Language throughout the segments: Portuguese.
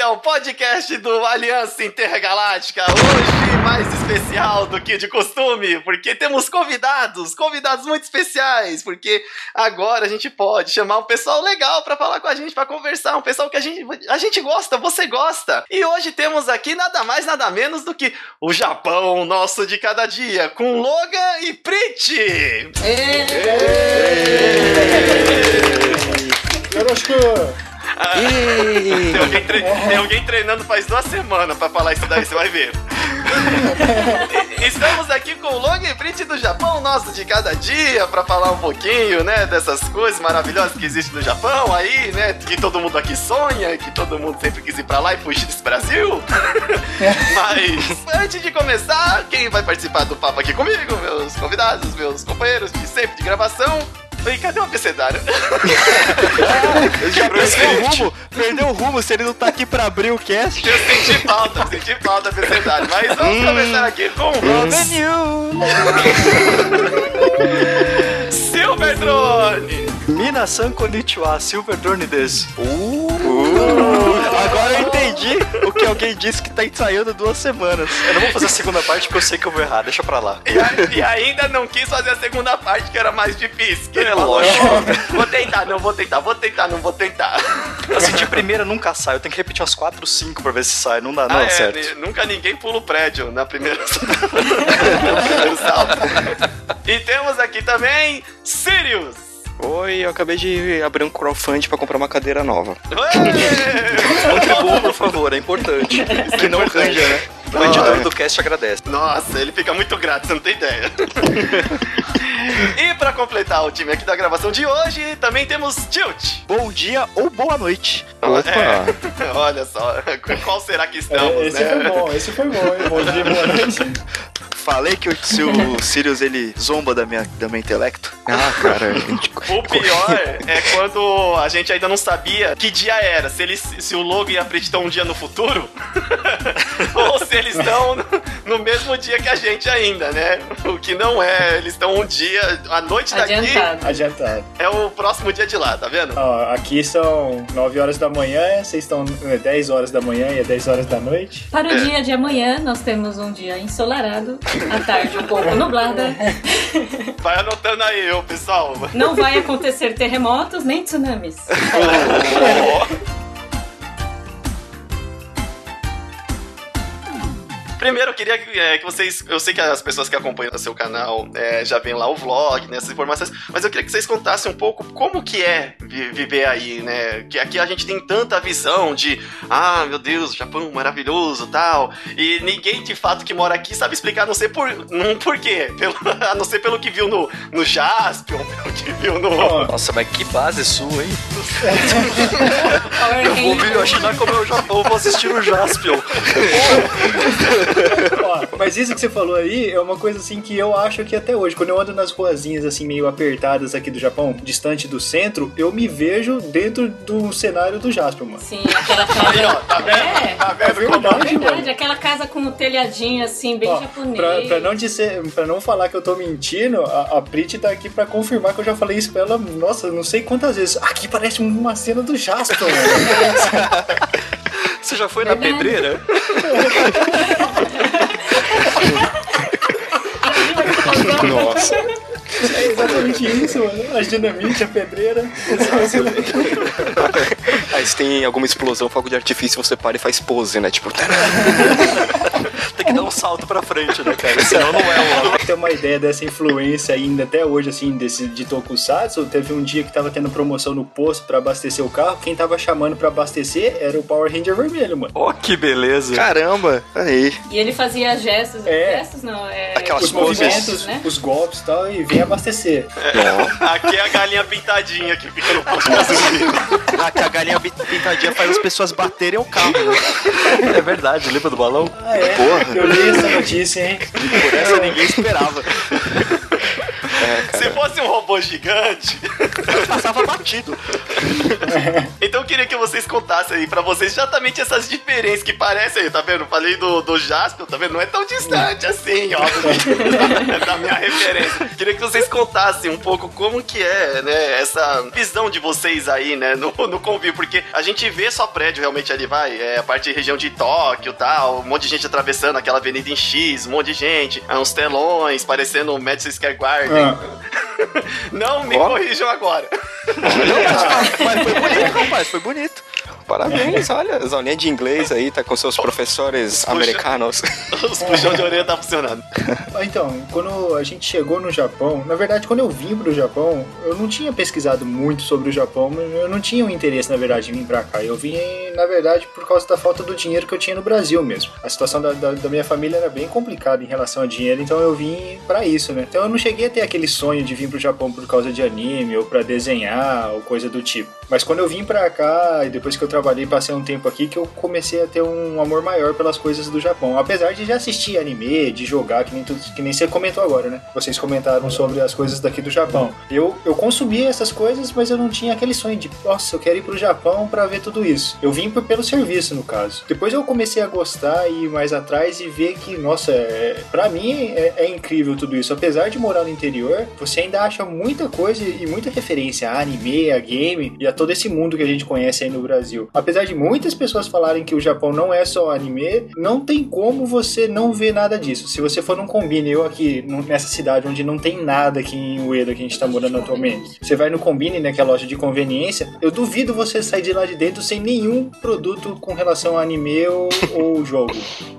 Esse é o podcast do Aliança Intergaláctica. Hoje mais especial do que de costume, porque temos convidados, convidados muito especiais, porque agora a gente pode chamar um pessoal legal para falar com a gente, para conversar, um pessoal que a gente, a gente gosta, você gosta. E hoje temos aqui nada mais, nada menos do que o Japão nosso de cada dia, com Logan e Prit. Yoroshiku! Tem alguém, tre- tem alguém treinando faz duas semanas pra falar isso daí, você vai ver. Estamos aqui com o Logan e Print do Japão, nosso de cada dia, pra falar um pouquinho, né, dessas coisas maravilhosas que existem no Japão aí, né, que todo mundo aqui sonha, que todo mundo sempre quis ir pra lá e fugir desse Brasil. Mas, antes de começar, quem vai participar do papo aqui comigo, meus convidados, meus companheiros de sempre de gravação, e cadê o abecedário? Perdeu o rumo? Perdeu o rumo se ele não tá aqui pra abrir o cast. Eu senti falta, senti falta da verdade. Mas vamos começar aqui com Silver Drone. Mina-san konnichiwa, Silver Drone desu. Agora eu entendi o que alguém disse que tá ensaiando duas semanas. Eu não vou fazer a segunda parte porque eu sei que eu vou errar, deixa pra lá. E, a- e ainda não quis fazer a segunda parte, que era mais difícil. Que ele É falou, lógico. "Ó, Vou tentar, não vou tentar, vou tentar, não vou tentar. Assim, de primeira nunca sai, eu tenho que repetir umas 4, 5 pra ver se sai, não dá, não Ah, é, é, certo. ni- nunca ninguém pula o prédio na primeira no primeiro salto. E temos aqui também Sirius. Oi, eu acabei de abrir um crowdfund pra comprar uma cadeira nova. Contribua, por favor, é importante. que não arranja, né? O editor do cast agradece. Nossa, ele fica muito grato, você não tem ideia. e pra completar o time aqui da gravação de hoje, também temos Tilt. Bom dia ou boa noite. Opa! É, olha só, qual será que estamos, É, esse né? foi bom, esse foi bom, hein? Bom dia, boa noite. Falei que o, se o Sirius ele zomba da minha, da meu intelecto. Ah, cara, gente... O pior é quando a gente ainda não sabia que dia era. Se, eles, se o Logan a Brit estão um dia no futuro, ou se eles estão no, mesmo dia que a gente ainda, né? O que não é, eles estão um dia, a noite daqui Adiantado. Adiantado. é o próximo dia de lá, tá vendo? Ó, aqui são 9 horas da manhã, vocês estão é, 10 horas da manhã e é 10 horas da noite. Para o dia de amanhã, nós temos um dia ensolarado, a tarde um pouco nublada. Vai anotando aí, pessoal. Não vai acontecer terremotos nem tsunamis. Primeiro, eu queria é, que vocês. Eu sei que as pessoas que acompanham o seu canal é, já vêm lá o vlog, né, essas informações, mas eu queria que vocês contassem um pouco como que é vi- viver aí, né? Que aqui a gente tem tanta visão de, ah, meu Deus, Japão maravilhoso tal. E ninguém de fato que mora aqui sabe explicar, a não sei por, não por quê. Pelo, a não ser pelo que viu no, no Jaspion, pelo que viu no. Nossa, mas que base sua, hein? Eu vou me imaginar como eu, já, eu vou assistir o Jaspion. ó, mas isso que você falou aí é uma coisa assim que eu acho que até hoje, quando eu ando nas ruazinhas assim meio apertadas aqui do Japão, distante do centro, eu me vejo dentro do cenário do Jasper, mano. Sim, aquela Aí, ó, casa. tá vendo? É. Tá É vendo como verdade, Verdade, mano. aquela casa com o telhadinho assim, bem Ó, japonês. pra, pra não dizer, pra não falar que eu tô mentindo, a, a Prit tá aqui pra confirmar que eu já falei isso pra ela, nossa, não sei quantas vezes. Aqui parece uma cena do Jasper, mano. Você já foi na pedreira? Nossa. É exatamente isso, mano. As dinamite, a pedreira. Aí se tem alguma explosão, fogo de artifício, você para e faz pose, né? Tipo, Tem que dar um salto pra frente, né, cara? Senão não é um Pra ter uma ideia dessa influência ainda até hoje, assim, desse, de Tokusatsu, teve um dia que tava tendo promoção no posto pra abastecer o carro. Quem tava chamando pra abastecer era o Power Ranger vermelho, mano. Ó, que beleza. caramba, aí. E ele fazia gestos. É. Gestos não, é. Aquelas Os poses. movimentos, né? os golpes e tal, e vem abastecer. Aqui é a galinha pintadinha que fica no posto de gasolina. Que a galinha pintadinha faz as pessoas baterem o carro. né? É verdade, lembra do balão? Ah, é? Porra. Eu li essa notícia, hein? Por essa ninguém esperava. É, cara. Se fosse um robô gigante. Passava batido. Então Então eu queria que vocês contassem aí pra vocês exatamente essas diferenças que parecem aí, tá vendo? Falei do, do Jasper, tá vendo? Não é tão distante assim, ó, da minha referência. Queria que vocês contassem um pouco como que é, né, essa visão de vocês aí, né, no, no convívio, porque a gente vê só prédio realmente ali, vai, é a parte de região de Tóquio tal, um monte de gente atravessando aquela avenida em X, um monte de gente, é uns telões, parecendo o Madison Square Garden. Ah. Não me Ó. corrijam agora. Mas foi bonito, rapaz, foi bonito. Parabéns, olha, as aulinhas de inglês aí, tá com seus professores Puxa. americanos. Os puxão de orelha tá funcionando. Ah, Então, quando a gente chegou no Japão, na verdade, quando eu vim pro Japão, eu não tinha pesquisado muito sobre o Japão, mas eu não tinha um interesse, na verdade, em vir pra cá. Eu vim, na verdade, por causa da falta do dinheiro que eu tinha no Brasil mesmo. A situação da, da, da minha família era bem complicada em relação a dinheiro, então eu vim pra isso, né? Então eu não cheguei a ter aquele sonho de vir pro Japão por causa de anime, ou pra desenhar, ou coisa do tipo. Mas quando eu vim pra cá, e depois que eu trabalhei, passei um tempo aqui, que eu comecei a ter um amor maior pelas coisas do Japão. Apesar de já assistir anime, de jogar, que nem, tudo, que nem você comentou agora, né? Vocês comentaram sobre as coisas daqui do Japão. Eu, eu consumia essas coisas, mas eu não tinha aquele sonho de, nossa, eu quero ir pro Japão pra ver tudo isso. Eu vim por, pelo serviço, no caso. Depois eu comecei a gostar e ir mais atrás e ver que, nossa, é, pra mim é, é incrível tudo isso. Apesar de morar no interior, você ainda acha muita coisa e muita referência a anime, a game e a todo esse mundo que a gente conhece aí no Brasil. Apesar de muitas pessoas falarem que o Japão não é só anime, não tem como você não ver nada disso. Se você for num combine, eu aqui nessa cidade onde não tem nada aqui em Ueda que a gente tá morando atualmente, você vai no combine, né, que é a loja de conveniência, eu duvido você sair de lá de dentro sem nenhum produto com relação a anime ou, ou jogo.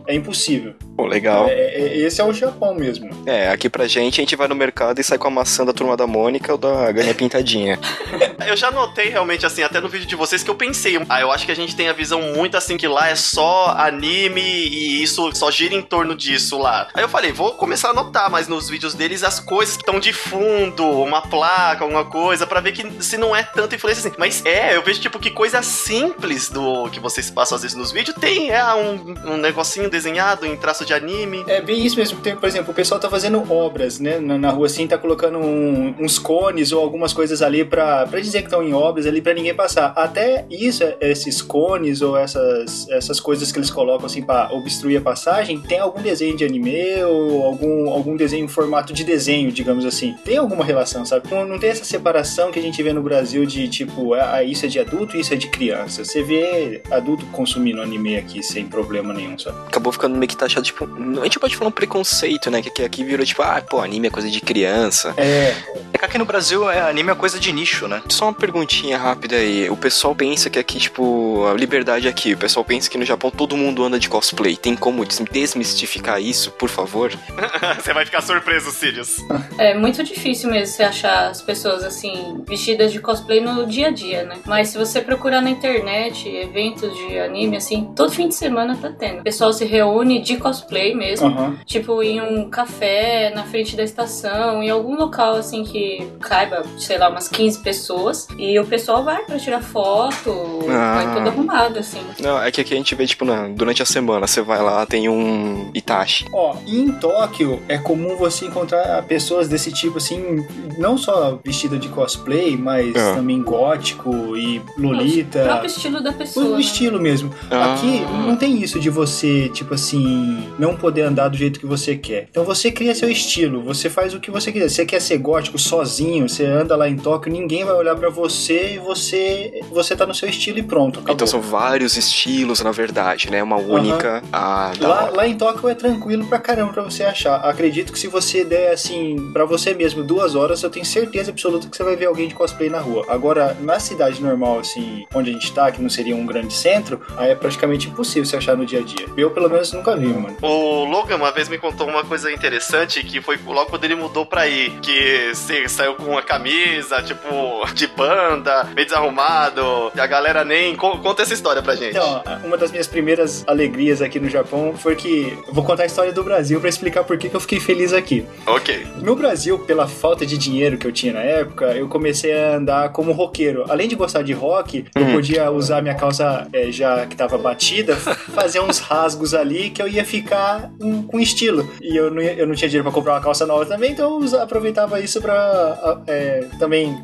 É impossível. Pô, legal. É- é- esse é o Japão mesmo. É, aqui pra gente, a gente vai no mercado e sai com a maçã da turma da Mônica ou da Ganha Pintadinha. Eu já notei realmente, assim, até no vídeo de vocês, que eu pensei, ah, eu acho que a gente tem a visão muito assim que lá é só anime e isso só gira em torno disso lá. Aí eu falei, vou começar a notar mais nos vídeos deles as coisas que estão de fundo, uma placa, alguma coisa, pra ver que se não é tanta influência assim. Mas é, eu vejo tipo que coisa simples do que vocês passam às vezes nos vídeos tem, é um, um negocinho desenhado em traço de anime. É bem isso mesmo. Tem, por exemplo, o pessoal tá fazendo obras, né? Na, na rua assim, tá colocando um- uns cones ou algumas coisas ali pra dizer que estão em obras ali pra ninguém passar. Até isso, esses cones ou essas, essas coisas que eles colocam assim pra obstruir a passagem, tem algum desenho de anime ou algum, algum desenho em formato de desenho, digamos assim. Tem alguma relação, sabe? Não, não tem essa separação que a gente vê no Brasil de tipo, ah, isso é de adulto e isso é de criança. Você vê adulto consumindo anime aqui sem problema nenhum, sabe? Acabou ficando meio que taxado, tipo, a gente pode falar um preconceito, né? Que que aqui virou tipo, ah, pô, anime é coisa de criança. É, É que aqui no Brasil é, anime é coisa de nicho, né? Só uma perguntinha rápida aí. O pessoal pensa que aqui, tipo, a liberdade aqui. O pessoal pensa que no Japão todo mundo anda de cosplay. Tem como des- desmistificar isso, por favor? Você vai ficar surpreso, Sirius. É muito difícil mesmo você achar as pessoas assim, vestidas de cosplay no dia a dia, né? Mas se você procurar na internet eventos de anime, assim, todo fim de semana tá tendo. O pessoal se reúne de cosplay mesmo. aham. Tipo, em um café na frente da estação, em algum local assim que caiba, sei lá, umas 15 pessoas. E o pessoal vai pra tirar foto, Ah. vai todo arrumado, assim. Não, é que aqui a gente vê, tipo, na- durante a semana, você vai lá, tem um Itachi. Ó, em Tóquio é comum você encontrar pessoas desse tipo assim, não só vestida de cosplay, mas É. também gótico e O lolita. próprio estilo da pessoa. O né? estilo mesmo. Ah. Aqui não tem isso de você, tipo assim, não poder andar do jeito que você quer. Então você cria seu estilo, você faz o que você quiser. Você quer ser gótico sozinho, você anda lá em Tóquio, ninguém vai olhar pra você e você você tá no seu estilo e pronto. Acabou. Então são vários estilos, na verdade, né? Uma única. Ah, da Lá, lá em Tóquio é tranquilo pra caramba pra você achar. Acredito que se você der assim, pra você mesmo, duas horas, eu tenho certeza absoluta que você vai ver alguém de cosplay na rua. Agora, na cidade normal, assim, onde a gente tá, que não seria um grande centro, aí é praticamente impossível você achar no dia a dia. Eu, pelo menos, nunca vi, mano. O Logan uma vez me contou uma coisa interessante que foi logo quando ele mudou pra ir. Que você saiu com uma camisa, tipo, de banda, meio desarrumado. A galera nem. co- Conta essa história pra gente. Então, uma das minhas primeiras alegrias aqui no Japão foi que. Vou contar a história do Brasil pra explicar por que que eu fiquei feliz aqui. Ok. No Brasil, pela falta de dinheiro que eu tinha na época, eu comecei a andar como roqueiro. Além de gostar de rock, eu podia usar minha calça é, já que tava batida, fazer uns rasgos ali que eu ia ficar um- com estilo. E eu não, eu não tinha dinheiro pra comprar uma calça nova também, então eu aproveitava isso pra é, também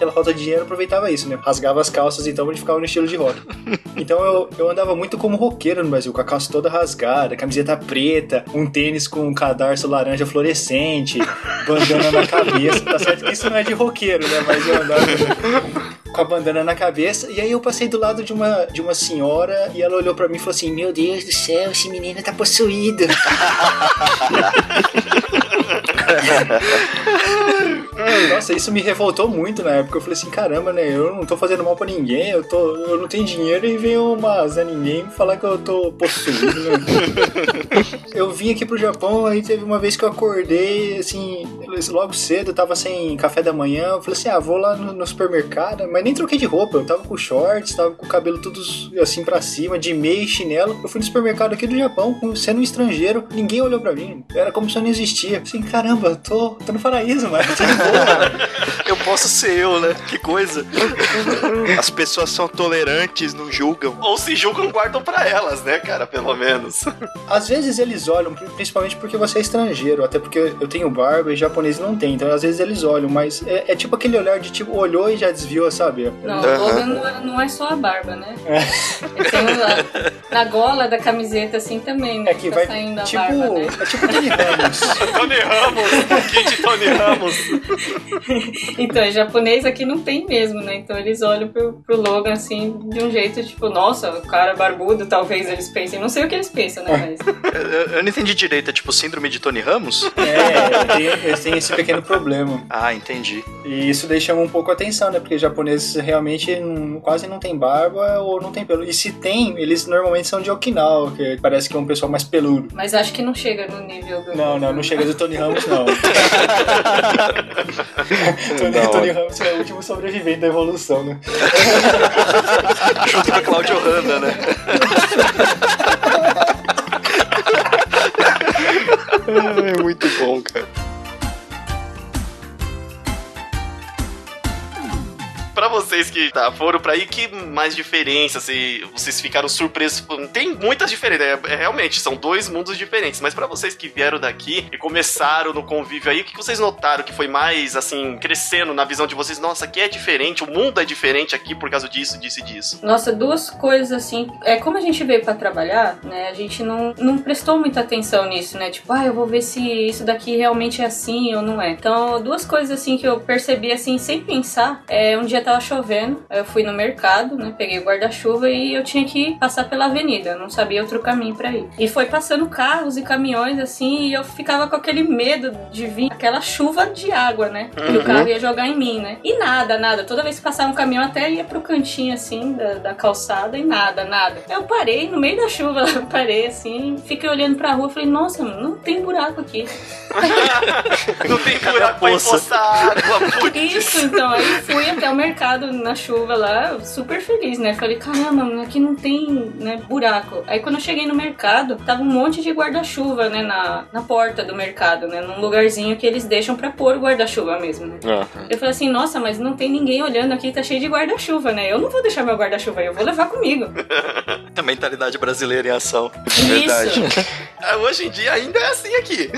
pela falta de dinheiro, aproveitava isso, né? Rasgava as calças, então ele ficava no estilo de rock. Então eu, eu andava muito como roqueiro no Brasil, com a calça toda rasgada, camiseta preta, um tênis com um cadarço laranja fluorescente, bandana na cabeça. Tá certo que isso não é de roqueiro, né? Mas eu andava com a bandana na cabeça. E aí eu passei do lado de uma, de uma senhora e ela olhou pra mim e falou assim: Meu Deus do céu, esse menino tá possuído. Nossa, isso me revoltou muito na época. Eu falei assim, caramba, né? Eu não tô fazendo mal pra ninguém, eu, tô, eu não tenho dinheiro e veio uma Zé Ninguém falar que eu tô possuído, né? eu vim aqui pro Japão, aí teve uma vez que eu acordei, assim, logo cedo, eu tava sem café da manhã. Eu falei assim, ah, vou lá no, no supermercado, mas nem troquei de roupa, eu tava com shorts, tava com o cabelo tudo assim pra cima, de meia e chinelo. Eu fui no supermercado aqui do Japão, sendo um estrangeiro, ninguém olhou pra mim. Era como se eu não existia. Assim, caramba, eu tô, tô no paraíso, mano. Eu posso ser eu, né? Que coisa. As pessoas são tolerantes, não julgam. Ou se julgam, guardam pra elas, né, cara? Pelo menos. Às vezes eles olham, principalmente porque você é estrangeiro, até porque eu tenho barba e japonês não tem, então às vezes eles olham, mas é, é tipo aquele olhar de tipo, olhou e já desviou, sabe? Não, o Logan não é, não é só a barba, né? Ele tem lá, na gola da camiseta assim também, né? É que tá vai saindo a tipo, barba, né? é tipo Tony Ramos. Tony Ramos, kit Tony Ramos. Então, japonês aqui não tem mesmo, né? Então eles olham pro, pro Logan assim, de um jeito tipo, nossa, o cara barbudo, talvez eles pensem. Não sei o que eles pensam, né? Mas Eu, eu não entendi direito, é tipo síndrome de Tony Ramos? É, tem, eles têm esse pequeno problema. Ah, entendi. E isso daí chama um pouco a atenção, né? Porque japoneses realmente não- quase não tem barba ou não tem pelo. E se tem, eles normalmente são de Okinawa, que parece que é um pessoal mais peludo. Mas acho que não chega no nível do. Não, não, não chega do Tony Ramos, não. Tony. Tony Ramos é o último sobrevivente da evolução, né? Junto com a Claudio Hanna, né? É muito vocês que tá, foram pra aí, que mais diferenças? Se vocês ficaram surpresos? Tem muitas diferenças, é, é, realmente, são dois mundos diferentes. Mas pra vocês que vieram daqui e começaram no convívio aí, o que vocês notaram que foi mais, assim, crescendo na visão de vocês? Nossa, aqui é diferente, o mundo é diferente aqui por causa disso, disso e disso. Nossa, duas coisas assim. É como a gente veio pra trabalhar, né? A gente não, não prestou muita atenção nisso, né? Tipo, ah, eu vou ver se isso daqui realmente é assim ou não é. Então, duas coisas assim que eu percebi assim sem pensar. É, um dia tava chovendo, eu fui no mercado, né? Peguei o guarda-chuva e eu tinha que passar pela avenida. Eu não sabia outro caminho pra ir. E foi passando carros e caminhões assim, e eu ficava com aquele medo de vir aquela chuva de água, né? Que o carro ia jogar em mim, né? E nada, nada. Toda vez que passava um caminhão, até ia pro cantinho assim da, da calçada e nada, nada. Eu parei no meio da chuva, parei assim, fiquei olhando pra rua, falei, nossa, mano, não tem buraco aqui. Não tem buraco pra poça? empoçar água, putz. Isso, então, aí fui até o mercado na chuva lá, super feliz, né? Falei, caramba, mano, aqui não tem né, buraco. Aí quando eu cheguei no mercado, tava um monte de guarda-chuva, né, na, na porta do mercado, né? Num lugarzinho que eles deixam pra pôr o guarda-chuva mesmo, né? Eu falei assim, nossa, mas não tem ninguém olhando aqui, tá cheio de guarda-chuva, né? Eu não vou deixar meu guarda-chuva aí, eu vou levar comigo. A mentalidade brasileira em ação. Verdade. Isso. Ah, Hoje em dia ainda é assim aqui.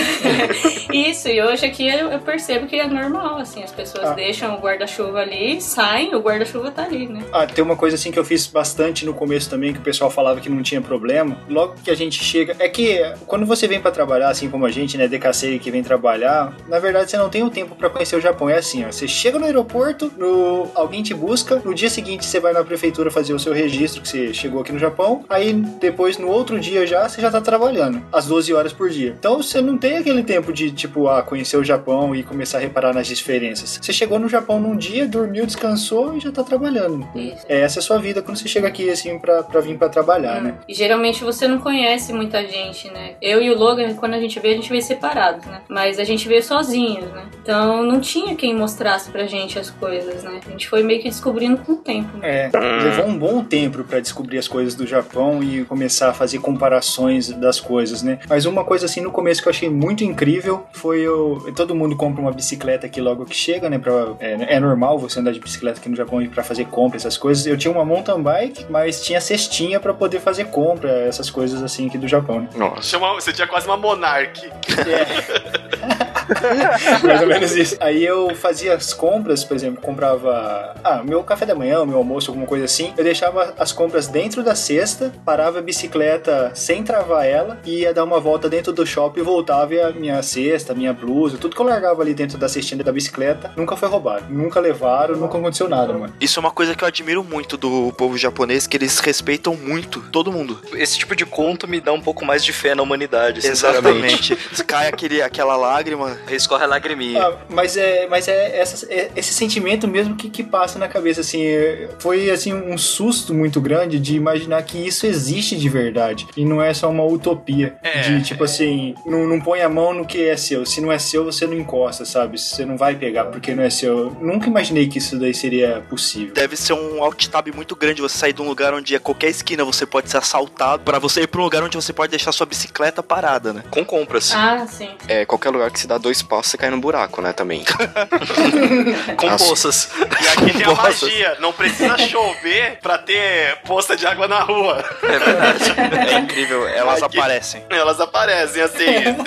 Isso, e hoje aqui eu, eu percebo que é normal, assim, as pessoas Ah. deixam o guarda-chuva ali, saem, o guarda-chuva tá ali, né? Ah, tem uma coisa assim que eu fiz bastante no começo também, que o pessoal falava que não tinha problema. Logo que a gente chega. É que quando você vem pra trabalhar, assim como a gente, né, DKC que vem trabalhar, na verdade você não tem o tempo pra conhecer o Japão. É assim, ó. Você chega no aeroporto, no... alguém te busca, no dia seguinte você vai na prefeitura fazer o seu registro que você chegou aqui no Japão. Aí depois, no outro dia já, você já tá trabalhando, às 12 horas por dia. Então você não tem aquele tempo de, tipo, ah, conhecer o Japão e começar a reparar nas diferenças. Você chegou no Japão num dia, dormiu, descansou e já tá trabalhando. Isso. É, essa é a sua vida quando você chega aqui, assim, pra, pra vir pra trabalhar, né? E geralmente você não conhece muita gente, né? Eu e o Logan, quando a gente veio, a gente veio separados, né? Mas a gente veio sozinhos, né? Então não tinha quem mostrasse pra gente as coisas, né? A gente foi meio que descobrindo com o tempo. Né? É, levou um bom tempo pra descobrir as coisas do Japão e começar a fazer comparações das coisas, né? Mas uma coisa assim no começo que eu achei muito incrível foi o todo mundo compra uma bicicleta aqui logo que chega, né? Pra, é, é normal você andar de bicicleta aqui no Japão e pra fazer compra essas coisas. Eu tinha uma mountain bike, mas tinha cestinha pra poder fazer compra essas coisas assim aqui do Japão, né? Nossa. Você tinha quase uma monarque. É. Mais ou menos isso. Aí eu fazia as compras, por exemplo, comprava ah, meu café da manhã, meu almoço, alguma coisa assim. Eu deixava as compras dentro da cesta, parava a bicicleta sem travar ela e ia dar uma volta dentro do shopping e voltava e a minha cesta, minha blusa, tudo que eu largava ali dentro da cestinha da bicicleta, nunca foi roubado. Nunca levaram, nunca aconteceu nada, mano. Isso é uma coisa que eu admiro muito do povo japonês, que eles respeitam muito todo mundo. Esse tipo de conto me dá um pouco mais de fé na humanidade. Exatamente. Cai aquele, aquela lágrima. Escorre a lagriminha. Ah, mas é, mas é, essa- é esse sentimento mesmo que, que passa na cabeça, assim, é- foi assim um susto muito grande de imaginar que isso existe de verdade e não é só uma utopia É. de tipo assim, não, não põe a mão no que é seu, se não é seu você não encosta, sabe? Você não vai pegar porque não é seu. Eu nunca imaginei que isso daí seria possível. Deve ser um alt tab muito grande você sair de um lugar onde a qualquer esquina você pode ser assaltado, pra você ir pra um lugar onde você pode deixar sua bicicleta parada, né? Com compras. Ah, sim. É, qualquer lugar que se dá dois passos, você cai no buraco, né, também. Com Nossa. poças. E aqui tem a Nossa. magia. Não precisa chover pra ter poça de água na rua. É verdade. É incrível, elas Aqui- aparecem. Elas aparecem assim.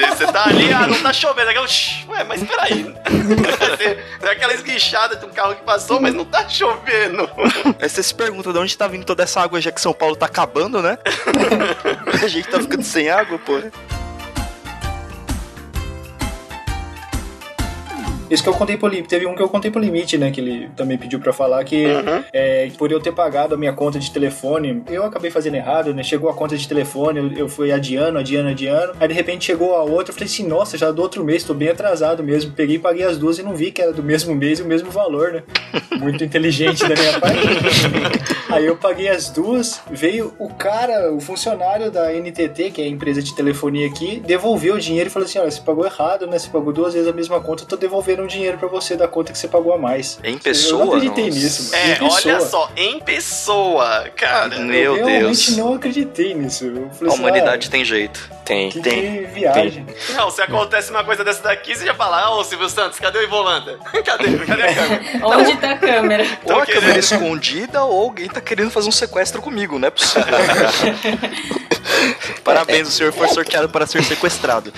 Você tá ali, ah, não tá chovendo. Aquela, "Shh, Ué, mas peraí. É aquela esguichada de um carro que passou, mas não tá chovendo. Aí você se pergunta de onde tá vindo toda essa água, já que São Paulo tá acabando, né? a gente tá ficando sem água, pô. Isso que eu contei pro limite, teve um que eu contei pro limite, né? Que ele também pediu pra falar que é, por eu ter pagado a minha conta de telefone, eu acabei fazendo errado, né? Chegou a conta de telefone, eu, eu fui adiando, adiando, adiando. Aí de repente chegou a outra, eu falei assim, nossa, já do outro mês, tô bem atrasado mesmo. Peguei e paguei as duas e não vi que era do mesmo mês e o mesmo valor, né? Muito inteligente da minha parte. Aí eu paguei as duas, veio o cara, o funcionário da NTT, que é a empresa de telefonia aqui, devolveu o dinheiro e falou assim: olha, você pagou errado, né? Você pagou duas vezes a mesma conta, eu tô devolvendo um dinheiro pra você da conta que você pagou a mais. Em eu pessoa? não acreditei Nossa. nisso, mano. É, olha só, em pessoa, cara. Meu eu realmente Deus. não acreditei nisso. Eu A falei assim, humanidade ah, tem jeito. Tem. que, tem, que viagem. Não, se acontece uma coisa dessa daqui, você já fala, ô Silvio Santos, cadê o Ivolanda? Cadê? Cadê a câmera? Onde tá a câmera? Ou a câmera escondida ou alguém tá querendo fazer um sequestro comigo, não é possível. Parabéns, o senhor foi sorteado para ser sequestrado.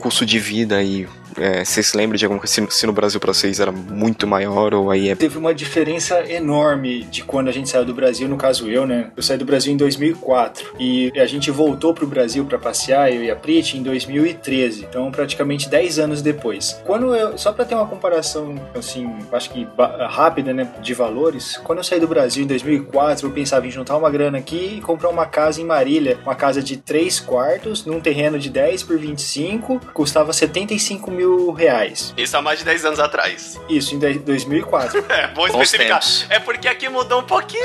Custo de vida aí, é, vocês se lembram de alguma coisa? Se, no Brasil pra vocês era muito maior ou aí é. Teve uma diferença enorme de quando a gente saiu do Brasil, no caso eu, né? Eu saí do Brasil em 2004 e a gente voltou pro Brasil pra passear, eu e a Prit, em 2013. Então, praticamente 10 anos depois. Quando eu, só pra ter uma comparação, assim, acho que rápida, né, de valores, quando eu saí do Brasil em 2004, eu pensava em juntar uma grana aqui e comprar uma casa em Marília, uma casa de 3 quartos, num terreno de 10 por 25, custava 75 mil reais. Isso há mais de 10 anos atrás. Isso, em 2004. É, bom especificar. É porque aqui mudou um pouquinho.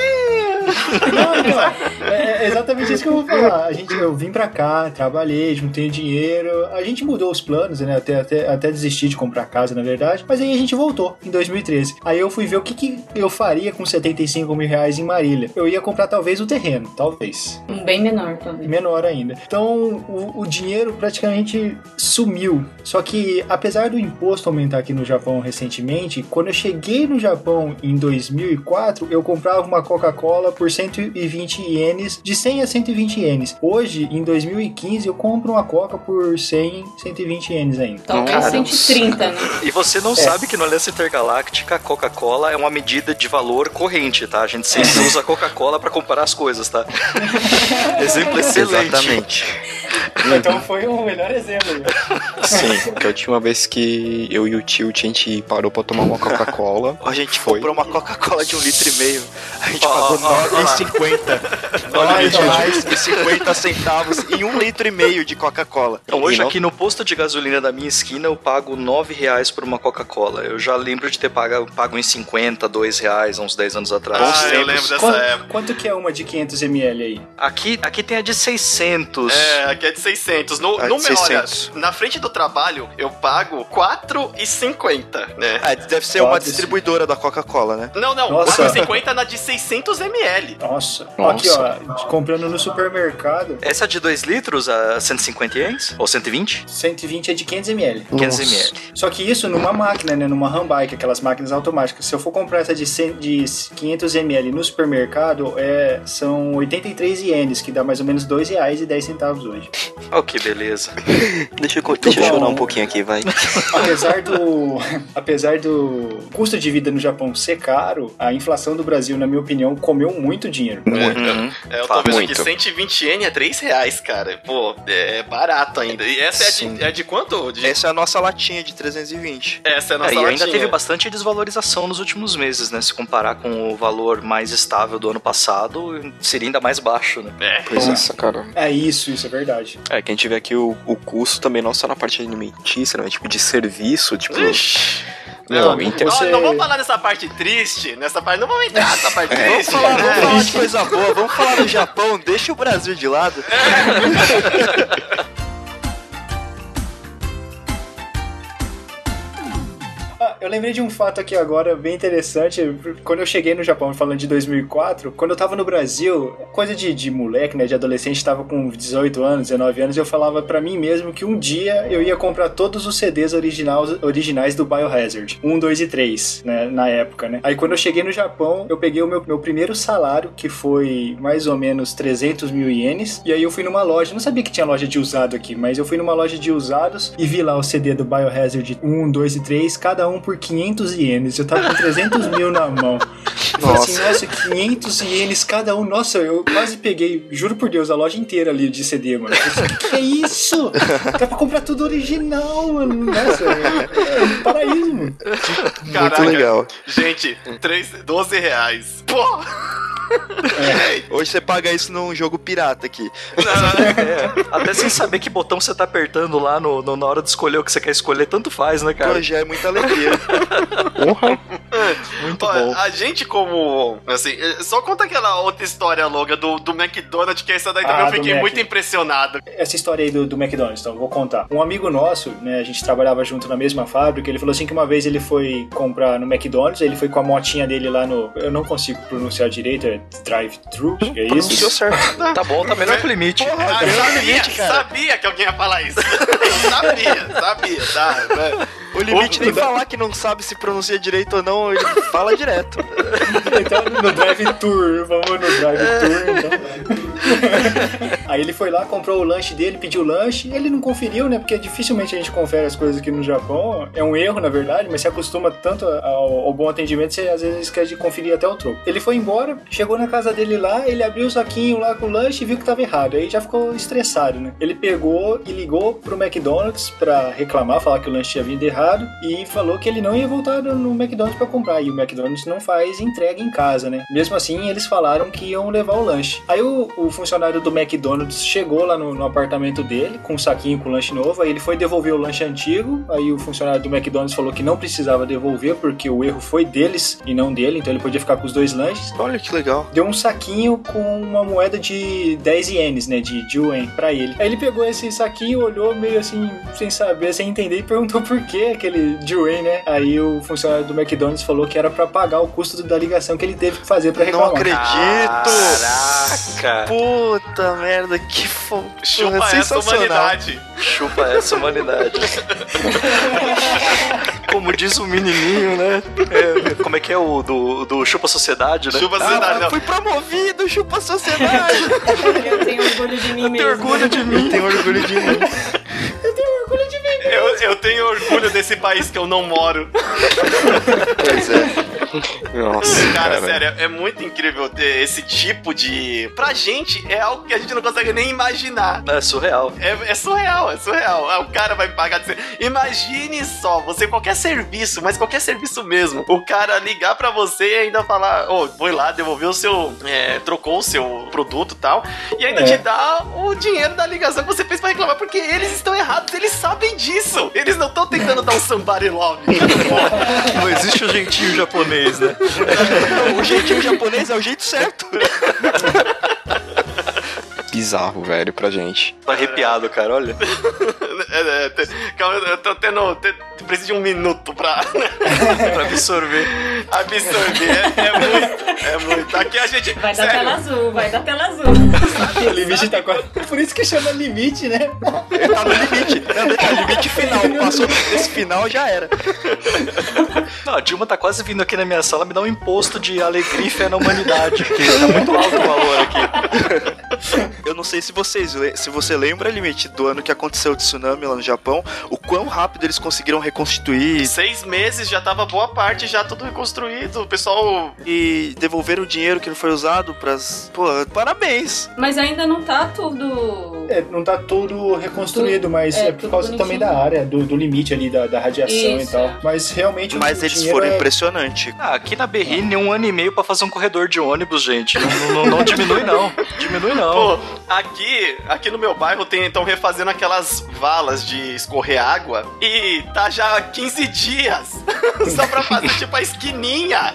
Não, não. É, é exatamente isso que eu vou falar. A gente, eu vim pra cá, trabalhei, juntei dinheiro. A gente mudou os planos, né? Até, até, até desistir de comprar casa, na verdade. Mas aí a gente voltou em 2013. Aí eu fui ver o que, que eu faria com 75 mil reais em Marília. Eu ia comprar talvez o terreno, talvez. Um bem menor, talvez. Menor ainda. Então o, o dinheiro praticamente sumiu. Só que apesar do imposto aumentar aqui no Japão recentemente, quando eu cheguei no Japão em 2004, eu comprava uma Coca-Cola por 120 ienes, de 100 a 120 ienes. Hoje, em 2015, eu compro uma Coca por 100, 120 ienes ainda. Talvez Caramba. 130, né? E você não sabe que no Aliança Intergaláctica a Coca-Cola é uma medida de valor corrente, tá? A gente sempre usa Coca-Cola pra comparar as coisas, tá? Exemplo excelente. Exatamente. Então foi o melhor exemplo. Sim, que a última vez que eu e o Tilt a gente parou pra tomar uma Coca-Cola. A gente Foi. comprou uma Coca-Cola de um litro e meio. A gente Ó, pagou ó, ó, ó lá. 9,50. Olha, R$ então, 9,50 centavos em um litro e meio de Coca-Cola. Então hoje E não- aqui no posto de gasolina da minha esquina eu pago 9 reais por uma Coca-Cola. Eu já lembro de ter pago, pago em 50, 2 reais há uns 10 anos atrás. Ah, eu lembro dessa Quanto, época. quanto que é uma de 500ml aí? Aqui, aqui tem a de 600. É, aqui é de 600. No, É no de meu, olha, 600. na frente do trabalho, eu pago 4,50, né? Ah, deve ser uma ser. distribuidora da Coca-Cola, né? Não, não, Nossa. 4,50 na de 600 ml. Nossa. Nossa. Aqui, ó, comprando no supermercado, Essa de 2 litros a 150 ienes? Ou 120? 120 é de 500ml. 500 ml. Só que isso numa máquina, né? Numa handbike, aquelas máquinas automáticas. Se eu for comprar essa de, 100, de 500ml no supermercado, é, são 83 ienes, que dá mais ou menos R$ 2,10 hoje. Oh, que beleza. Deixa eu, deixa eu bom. chorar um pouquinho aqui, vai. Apesar do, apesar do custo de vida no Japão ser caro, a inflação do Brasil, na minha opinião, comeu muito dinheiro. Uhum. É, eu tô vendo muito. que 120 yen é 3 reais, cara. Pô, é barato ainda. E essa é de, é de quanto? De- Essa é a nossa latinha de 320. Essa é a nossa É, e ainda latinha. teve bastante desvalorização nos últimos meses, né? Se comparar com o valor mais estável do ano passado, seria ainda mais baixo, né? É. Pois é. Nossa, cara. É isso, isso é verdade. É, que a gente vê aqui o, o custo também não só na parte alimentícia, né? Tipo, de serviço, tipo. Ixi. Não, Não, então não, você- não vamos falar nessa parte triste, nessa parte, não vamos entrar nessa parte Vamos triste. falar, vamos É. falar de coisa boa, vamos falar do Japão, deixa o Brasil de lado. Ah, eu lembrei de um fato aqui agora bem interessante. Quando eu cheguei no Japão, falando de 2004, quando eu tava no Brasil, coisa de, de moleque, né, de adolescente, tava com 18 anos, 19 anos, eu falava pra mim mesmo que um dia eu ia comprar todos os CDs originais, originais do Biohazard, 1, 2 e 3, né, na época, né. Aí quando eu cheguei no Japão, eu peguei o meu, meu primeiro salário, que foi mais ou menos 300 mil ienes, e aí eu fui numa loja, não sabia que tinha loja de usado aqui, mas eu fui numa loja de usados e vi lá o CD do Biohazard 1, 2 e 3, cada um por 500 ienes. Eu tava com 300 mil na mão. Eu falei assim, nossa, 500 ienes cada um. Nossa, eu quase peguei, juro por Deus, a loja inteira ali de CD, mano. Eu falei assim, que, que é isso? Dá pra comprar tudo original, mano. Nossa, é, é um paraíso, mano. Caraca, Muito legal. Gente, 3, 12 reais. Pô! Hoje você paga isso num jogo pirata aqui. É, até sem saber que botão você tá apertando lá no, no- na hora de escolher o que você quer escolher, tanto faz, né, cara? Pô, já é muita alegria. Porra. Muito Olha, bom. a gente como, assim, eh, só conta aquela outra história longa do, do McDonald's, que essa daí também Ah, eu do fiquei Mac. muito impressionado. Essa história aí do, do McDonald's, então, vou contar. Um amigo nosso, né, a gente trabalhava junto na mesma fábrica, ele falou assim que uma vez ele foi comprar no McDonald's, ele foi com a motinha dele lá no. Eu não consigo pronunciar direito, é drive-thru, é Deu isso? certo. Tá bom, tá melhor que o limite. Ah, sabia, sabia que alguém ia falar isso. sabia, sabia, tá. O limite nem falar que não sabe se pronuncia direito ou não, ele fala direto. Então no drive-tour, vamos no drive-tour, então. Aí ele foi lá, comprou o lanche dele, pediu o lanche, ele não conferiu, né? Porque dificilmente a gente confere as coisas aqui no Japão. É um erro, na verdade, mas se acostuma tanto ao, ao bom atendimento, você às vezes esquece de conferir até o troco. Ele foi embora, chegou na casa dele lá, ele abriu o saquinho lá com o lanche e viu que tava errado. Aí já ficou estressado, né? Ele pegou e ligou pro McDonald's pra reclamar, falar que o lanche tinha vindo errado e falou que ele não ia voltar no McDonald's pra comprar. E o McDonald's não faz entrega em casa, né? Mesmo assim, eles falaram que iam levar o lanche. Aí o, o funcionário do McDonald's chegou lá no, no apartamento dele com um saquinho com lanche novo. Aí ele foi devolver o lanche antigo. Aí o funcionário do McDonald's falou que não precisava devolver porque o erro foi deles e não dele. Então ele podia ficar com os dois lanches Olha que legal. deu um saquinho com uma moeda de 10 ienes, né, de, de yuan pra ele. Aí ele pegou esse saquinho, olhou meio assim, sem saber, sem entender, e perguntou por que aquele de yuan, né? Aí o funcionário do McDonald's falou que era pra pagar o custo da ligação que ele teve que fazer pra Não reclamar. acredito! Caraca! Puta merda, que fo... Chupa Porra, essa humanidade. Chupa essa humanidade. Como diz o menininho, né? É, como é que é o do, do Chupa Sociedade, né? Chupa a sociedade, Ah, não. fui promovido, chupa a sociedade. Eu tenho orgulho de mim Eu mesmo. tenho orgulho de mim. Eu tenho orgulho de mim. Eu, eu tenho orgulho desse país que eu não moro. Pois é. Nossa, Cara, cara. sério, é muito incrível ter esse tipo de. Pra gente, é algo que a gente não consegue nem imaginar. É surreal. É, é surreal, é surreal. Ah, O cara vai pagar. de Imagine só, você qualquer serviço, mas qualquer serviço mesmo. O cara ligar pra você e ainda falar, ô, foi lá, devolveu o seu. é, trocou o seu produto e tal. E ainda É. te dá o dinheiro da ligação que você fez pra reclamar, porque eles estão errados, eles sabem disso. Eles não estão tentando dar um somebody love. Não existe o jeitinho japonês, né? o jeitinho japonês é o jeito certo. Bizarro, velho, pra gente. Tô arrepiado, cara, olha. É, é, te- calma, eu tô tendo. te- precisa de um minuto pra pra absorver. absorver. É, é muito, é muito. Aqui a gente. Vai dar sério, tela azul, vai dar tela azul. O limite tá quase. Por isso que chama limite, né? Tá no limite. Não, tá no limite final. Passou desse final, já era. Não, a Dilma tá quase vindo aqui na minha sala me dar um imposto de alegria e fé na humanidade, porque tá muito alto o valor aqui. Eu não sei se vocês se você lembra, Limite, do ano que aconteceu o tsunami lá no Japão, o quão rápido eles conseguiram reconstituir Seis meses já tava boa parte, já tudo reconstruído. O pessoal. e devolver o dinheiro que não foi usado pras. Pô, parabéns! Mas ainda não tá tudo. É, não tá tudo reconstruído, mas é, é, por causa bonitinho. também da área, do, do limite ali, da, da radiação e Isso, tal. é. Mas realmente o- Mas o eles foram é- impressionantes. Ah, aqui na Berrine, um ano e meio pra fazer um corredor de ônibus, gente. Não, não- não diminui, não. Diminui, não. Pô, aqui, aqui no meu bairro estão refazendo aquelas valas de escorrer água e tá já há 15 dias só pra fazer tipo a esquininha.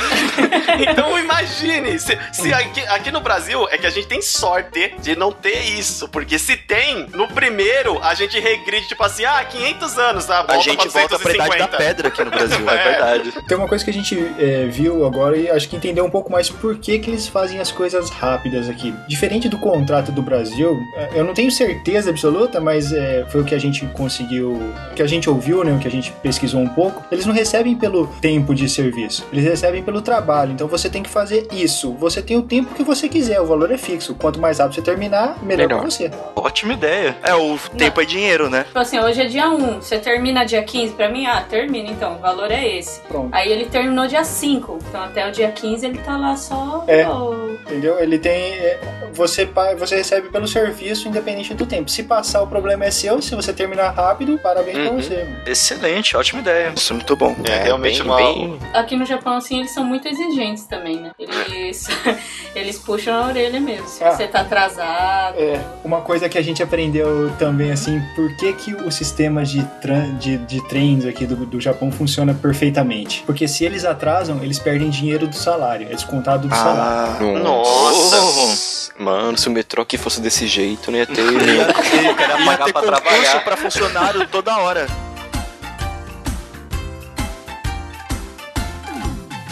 então imagine, se, se aqui, aqui no Brasil é que a gente tem sorte de não ter isso, porque se tem, no primeiro a gente regride tipo assim, ah, 500 anos, tá? A gente volta pra idade da 250. pedra aqui no Brasil. É verdade. Tem uma coisa que a gente é, viu agora e acho que entendeu um pouco mais por que, que eles fazem as coisas rápidas aqui. Diferente do contrato do Brasil, é, eu não tenho certeza absoluta, mas é, foi o que a gente conseguiu, o que a gente ouviu, né, o que a gente pesquisou um pouco. Eles não recebem pelo tempo de serviço, eles recebem pelo trabalho. Então você tem que fazer isso. Você tem o tempo que você quiser, o valor é fixo. Quanto mais rápido você terminar, melhor, Melhor. pra você. Ótima ideia. É, o tempo é dinheiro, né? Tipo assim, hoje é dia 1, você termina dia 15 pra mim? Ah, termina então, o valor é esse. Pronto. Aí ele terminou dia 5, então até o dia 15 ele tá lá só. É. oh, Entendeu? Ele tem. é, Você, você recebe pelo serviço independente do tempo. Se passar, o problema é seu. Se você terminar rápido, parabéns pra Uhum. você. Excelente, ótima ideia. Isso é muito bom. É, realmente bem, bem- Aqui no Japão, assim, eles são muito exigentes também, né? Eles, eles puxam a orelha mesmo. Se Ah. você tá atrasado. É, uma coisa que a gente aprendeu também, assim, por que, que o sistema de, tran- de, de trens aqui do, do Japão funciona perfeitamente? Porque se eles atrasam, eles perdem dinheiro do salário, é descontado do salário. Ah, Nossa. Mano, se o metrô aqui fosse desse jeito, não ia ter. O cara ia ia pagar ter concurso pra funcionário toda hora.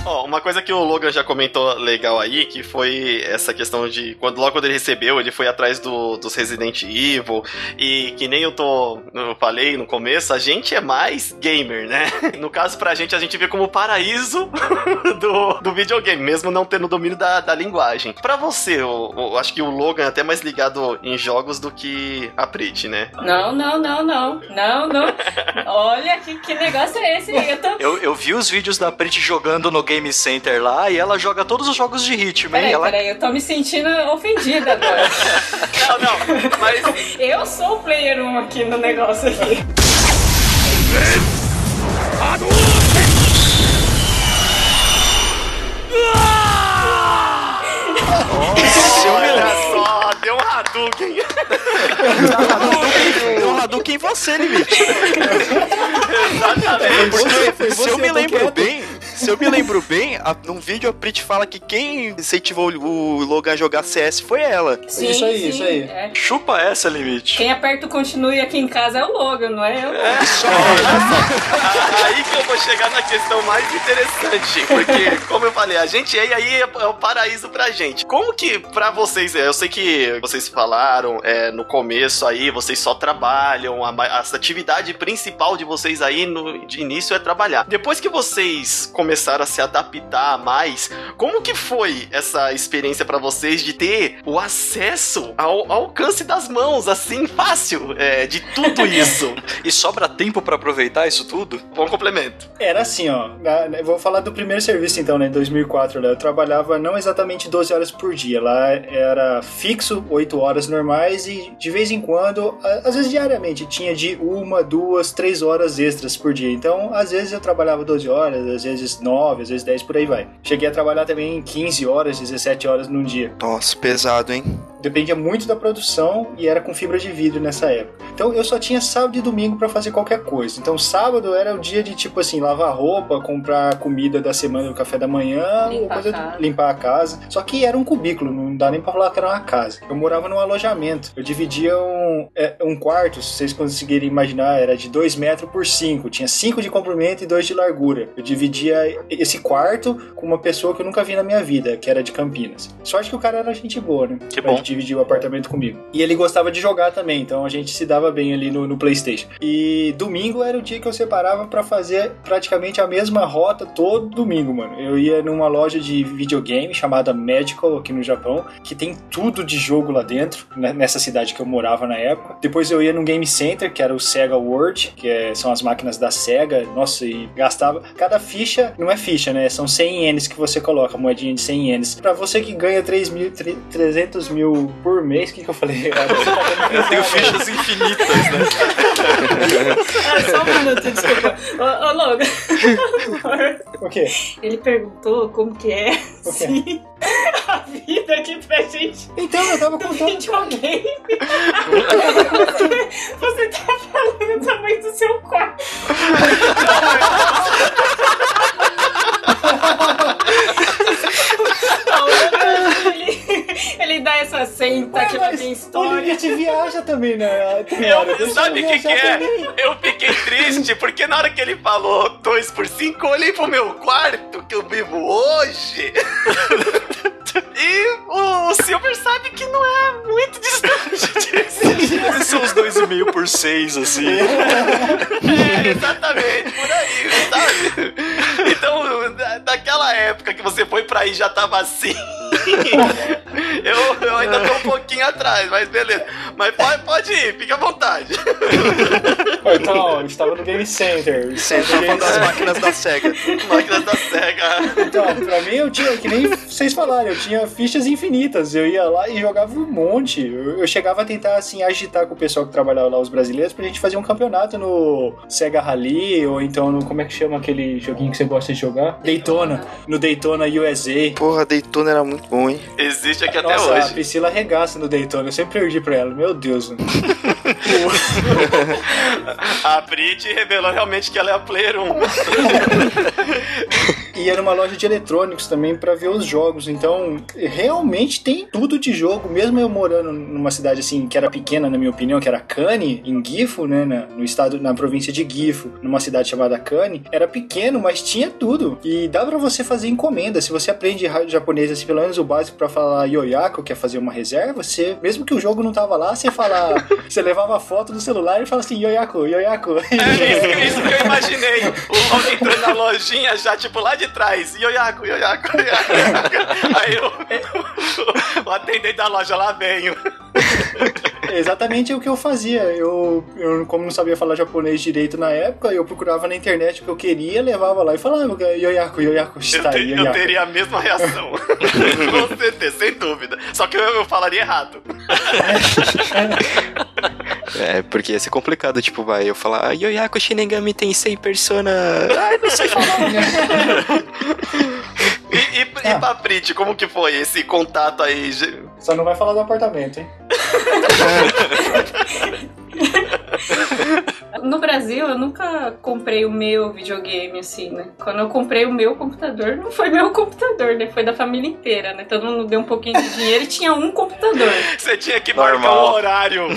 Ó, uma coisa que o Logan já comentou legal aí, que foi essa questão de quando logo quando ele recebeu, ele foi atrás do, dos Resident Evil e que nem eu tô eu falei no começo, a gente é mais gamer, né? No caso pra gente a gente vê como o paraíso do, do videogame, mesmo não tendo domínio da, da linguagem. Pra você, eu, eu acho que o Logan é até mais ligado em jogos do que a Prit, né? Não, não, não, não. Não, não. Olha que, que negócio é esse? Eu tô. Eu, eu vi os vídeos da Prit jogando no Game Center lá e ela joga todos os jogos de ritmo, hein? Peraí, Ela... peraí, eu tô me sentindo ofendida agora. Não, não, mas Eu sou o player 1 aqui no negócio aqui. olha só, deu um Hadouken. Deu um Hadouken em você, Limite. Exatamente. Porque se eu me lembro bem, se eu me lembro bem, a, num vídeo a Prit fala que quem incentivou o Logan a jogar CS foi ela. Sim, Isso aí, sim, isso aí. é. Chupa essa, Limite. Quem aperta o continue aqui em casa é o Logan, não é eu? Aí que eu vou chegar na questão mais interessante, porque, como eu falei, a gente é e aí é é o paraíso pra gente. Como que pra vocês é? Eu sei que vocês falaram é, no começo aí, vocês só trabalham, a, a atividade principal de vocês aí no de início é trabalhar. Depois que vocês começaram a se adaptar mais, como que foi essa experiência pra vocês de ter o acesso ao, ao alcance das mãos, assim, fácil, é, de tudo isso? E sobra tempo pra aproveitar isso tudo? Bom complemento. Era assim, ó. Eu vou falar do primeiro serviço então, né? Em 2004, né? Eu trabalhava não exatamente 12 horas por dia. Lá era fixo, 8 horas normais e de vez em quando, às vezes diariamente, tinha de uma, duas, três horas extras por dia. Então, às vezes eu trabalhava 12 horas, às vezes 9, às vezes 10, por aí vai. Cheguei a trabalhar também 15 horas, 17 horas num dia. Nossa, pesado, hein? Dependia muito da produção e era com fibra de vidro nessa época. Então eu só tinha sábado e domingo pra fazer qualquer coisa. Então sábado era o dia de tipo assim, lavar roupa, comprar comida da semana no café da manhã, Limpar coisa a casa. limpar a casa. Só que era um cubículo, não dá nem pra falar que era uma casa. Eu morava num alojamento. Eu dividia um, é, um quarto, se vocês conseguirem imaginar, era de 2 metros por 5. Tinha 5 de comprimento e 2 de largura. Eu dividia esse quarto com uma pessoa que eu nunca vi na minha vida, que era de Campinas. Sorte que o cara era gente boa, né? Que bom. gente dividir o apartamento comigo. E ele gostava de jogar também, então a gente se dava bem ali no, no PlayStation. E domingo era o dia que eu separava pra fazer praticamente a mesma rota todo domingo, mano. Eu ia numa loja de videogame chamada Magical aqui no Japão, que tem tudo de jogo lá dentro, né, nessa cidade que eu morava na época. Depois eu ia num game center, que era o Sega World, que é- são as máquinas da Sega. Nossa, e gastava. Cada ficha, não é ficha, né? São 100 ienes que você coloca, moedinha de 100 ienes. Pra você que ganha 3 mil, 300 mil por mês, o que, que eu falei? Eu tenho fichas infinitas, né? Ah, só um minuto, desculpa. Ô, ô Logan. O quê? Ele perguntou como que é se a vida aqui pra gente Então, eu tava contando. videogame. Você, você tá falando o tamanho do seu quarto. Não, o Logan, ele, ele dá essa senta que vai ter o história. limite viaja também, né? Tem Eu, sabe o que, que é? também. Eu fiquei triste porque na hora que ele falou 2 por 5, eu olhei pro meu quarto que eu vivo hoje. e o, o Silver sabe que não é muito distante disso. São os dois e meio por seis, assim. É, exatamente, por aí, sabe? Então, da- daquela época que você foi pra aí já tava assim. eu, eu ainda tô um pouquinho atrás, mas beleza. Mas pode, pode ir, fica à vontade. Então, eu estava no Game Center. Tá falando das máquinas da SEGA. Máquinas da SEGA. Então, pra mim eu tinha, que nem vocês falaram, eu tinha fichas infinitas. Eu ia lá e jogava um monte. Eu, eu chegava a tentar, assim, agitar com o pessoal que trabalhava lá, os brasileiros, pra gente fazer um campeonato no Sega Rally, ou então no, como é que chama aquele joguinho que você gosta de jogar? Daytona. No Daytona USA. Porra, Daytona era muito bom, hein? Existe aqui até Nossa, a hoje. Priscila arregaça no Daytona. Eu sempre perdi pra ela. Meu Deus. mano. A Brit revelou realmente que ela é a Player 1. E era uma loja de eletrônicos também pra ver os jogos. Então, realmente tem tudo de jogo. Mesmo eu morando numa cidade assim que era pequena, na minha opinião, que era Kane, em Gifu, né, na, no estado, na província de Gifu, numa cidade chamada Kane, era pequeno, mas tinha tudo. E dá pra você fazer encomenda. Se você aprende japonês, assim, pelo menos o básico pra falar yoyako, que é fazer uma reserva, você, mesmo que o jogo não tava lá, você fala, você levava a foto do celular e fala assim, yoyako, yoyako. É isso, que- isso que eu imaginei. O Loki entrando na lojinha já, tipo, lá de trás. Yoyaku, yoyaku, yoyaku. Aí o, o atendente da loja lá venho. Exatamente o que eu fazia. Eu, eu, como não sabia falar japonês direito na época, eu procurava na internet o que eu queria, levava lá e falava yoyaku, yoyaku, Eu, está, te- eu teria a mesma reação. Com certeza, sem dúvida. Só que eu, eu falaria errado. É, porque ia ser complicado, tipo, vai eu falar, ah, Yoyaku Shinigami tem 100 persona. Ai, não sei falar. E, Ah. e pra Brit, como que foi esse contato aí? Só não vai falar do apartamento, hein? No Brasil, eu nunca comprei o meu videogame, assim, né? Quando eu comprei o meu computador, não foi meu computador, né? Foi da família inteira, né? Todo mundo deu um pouquinho de dinheiro e tinha um computador. Você tinha que Normal. marcar um horário.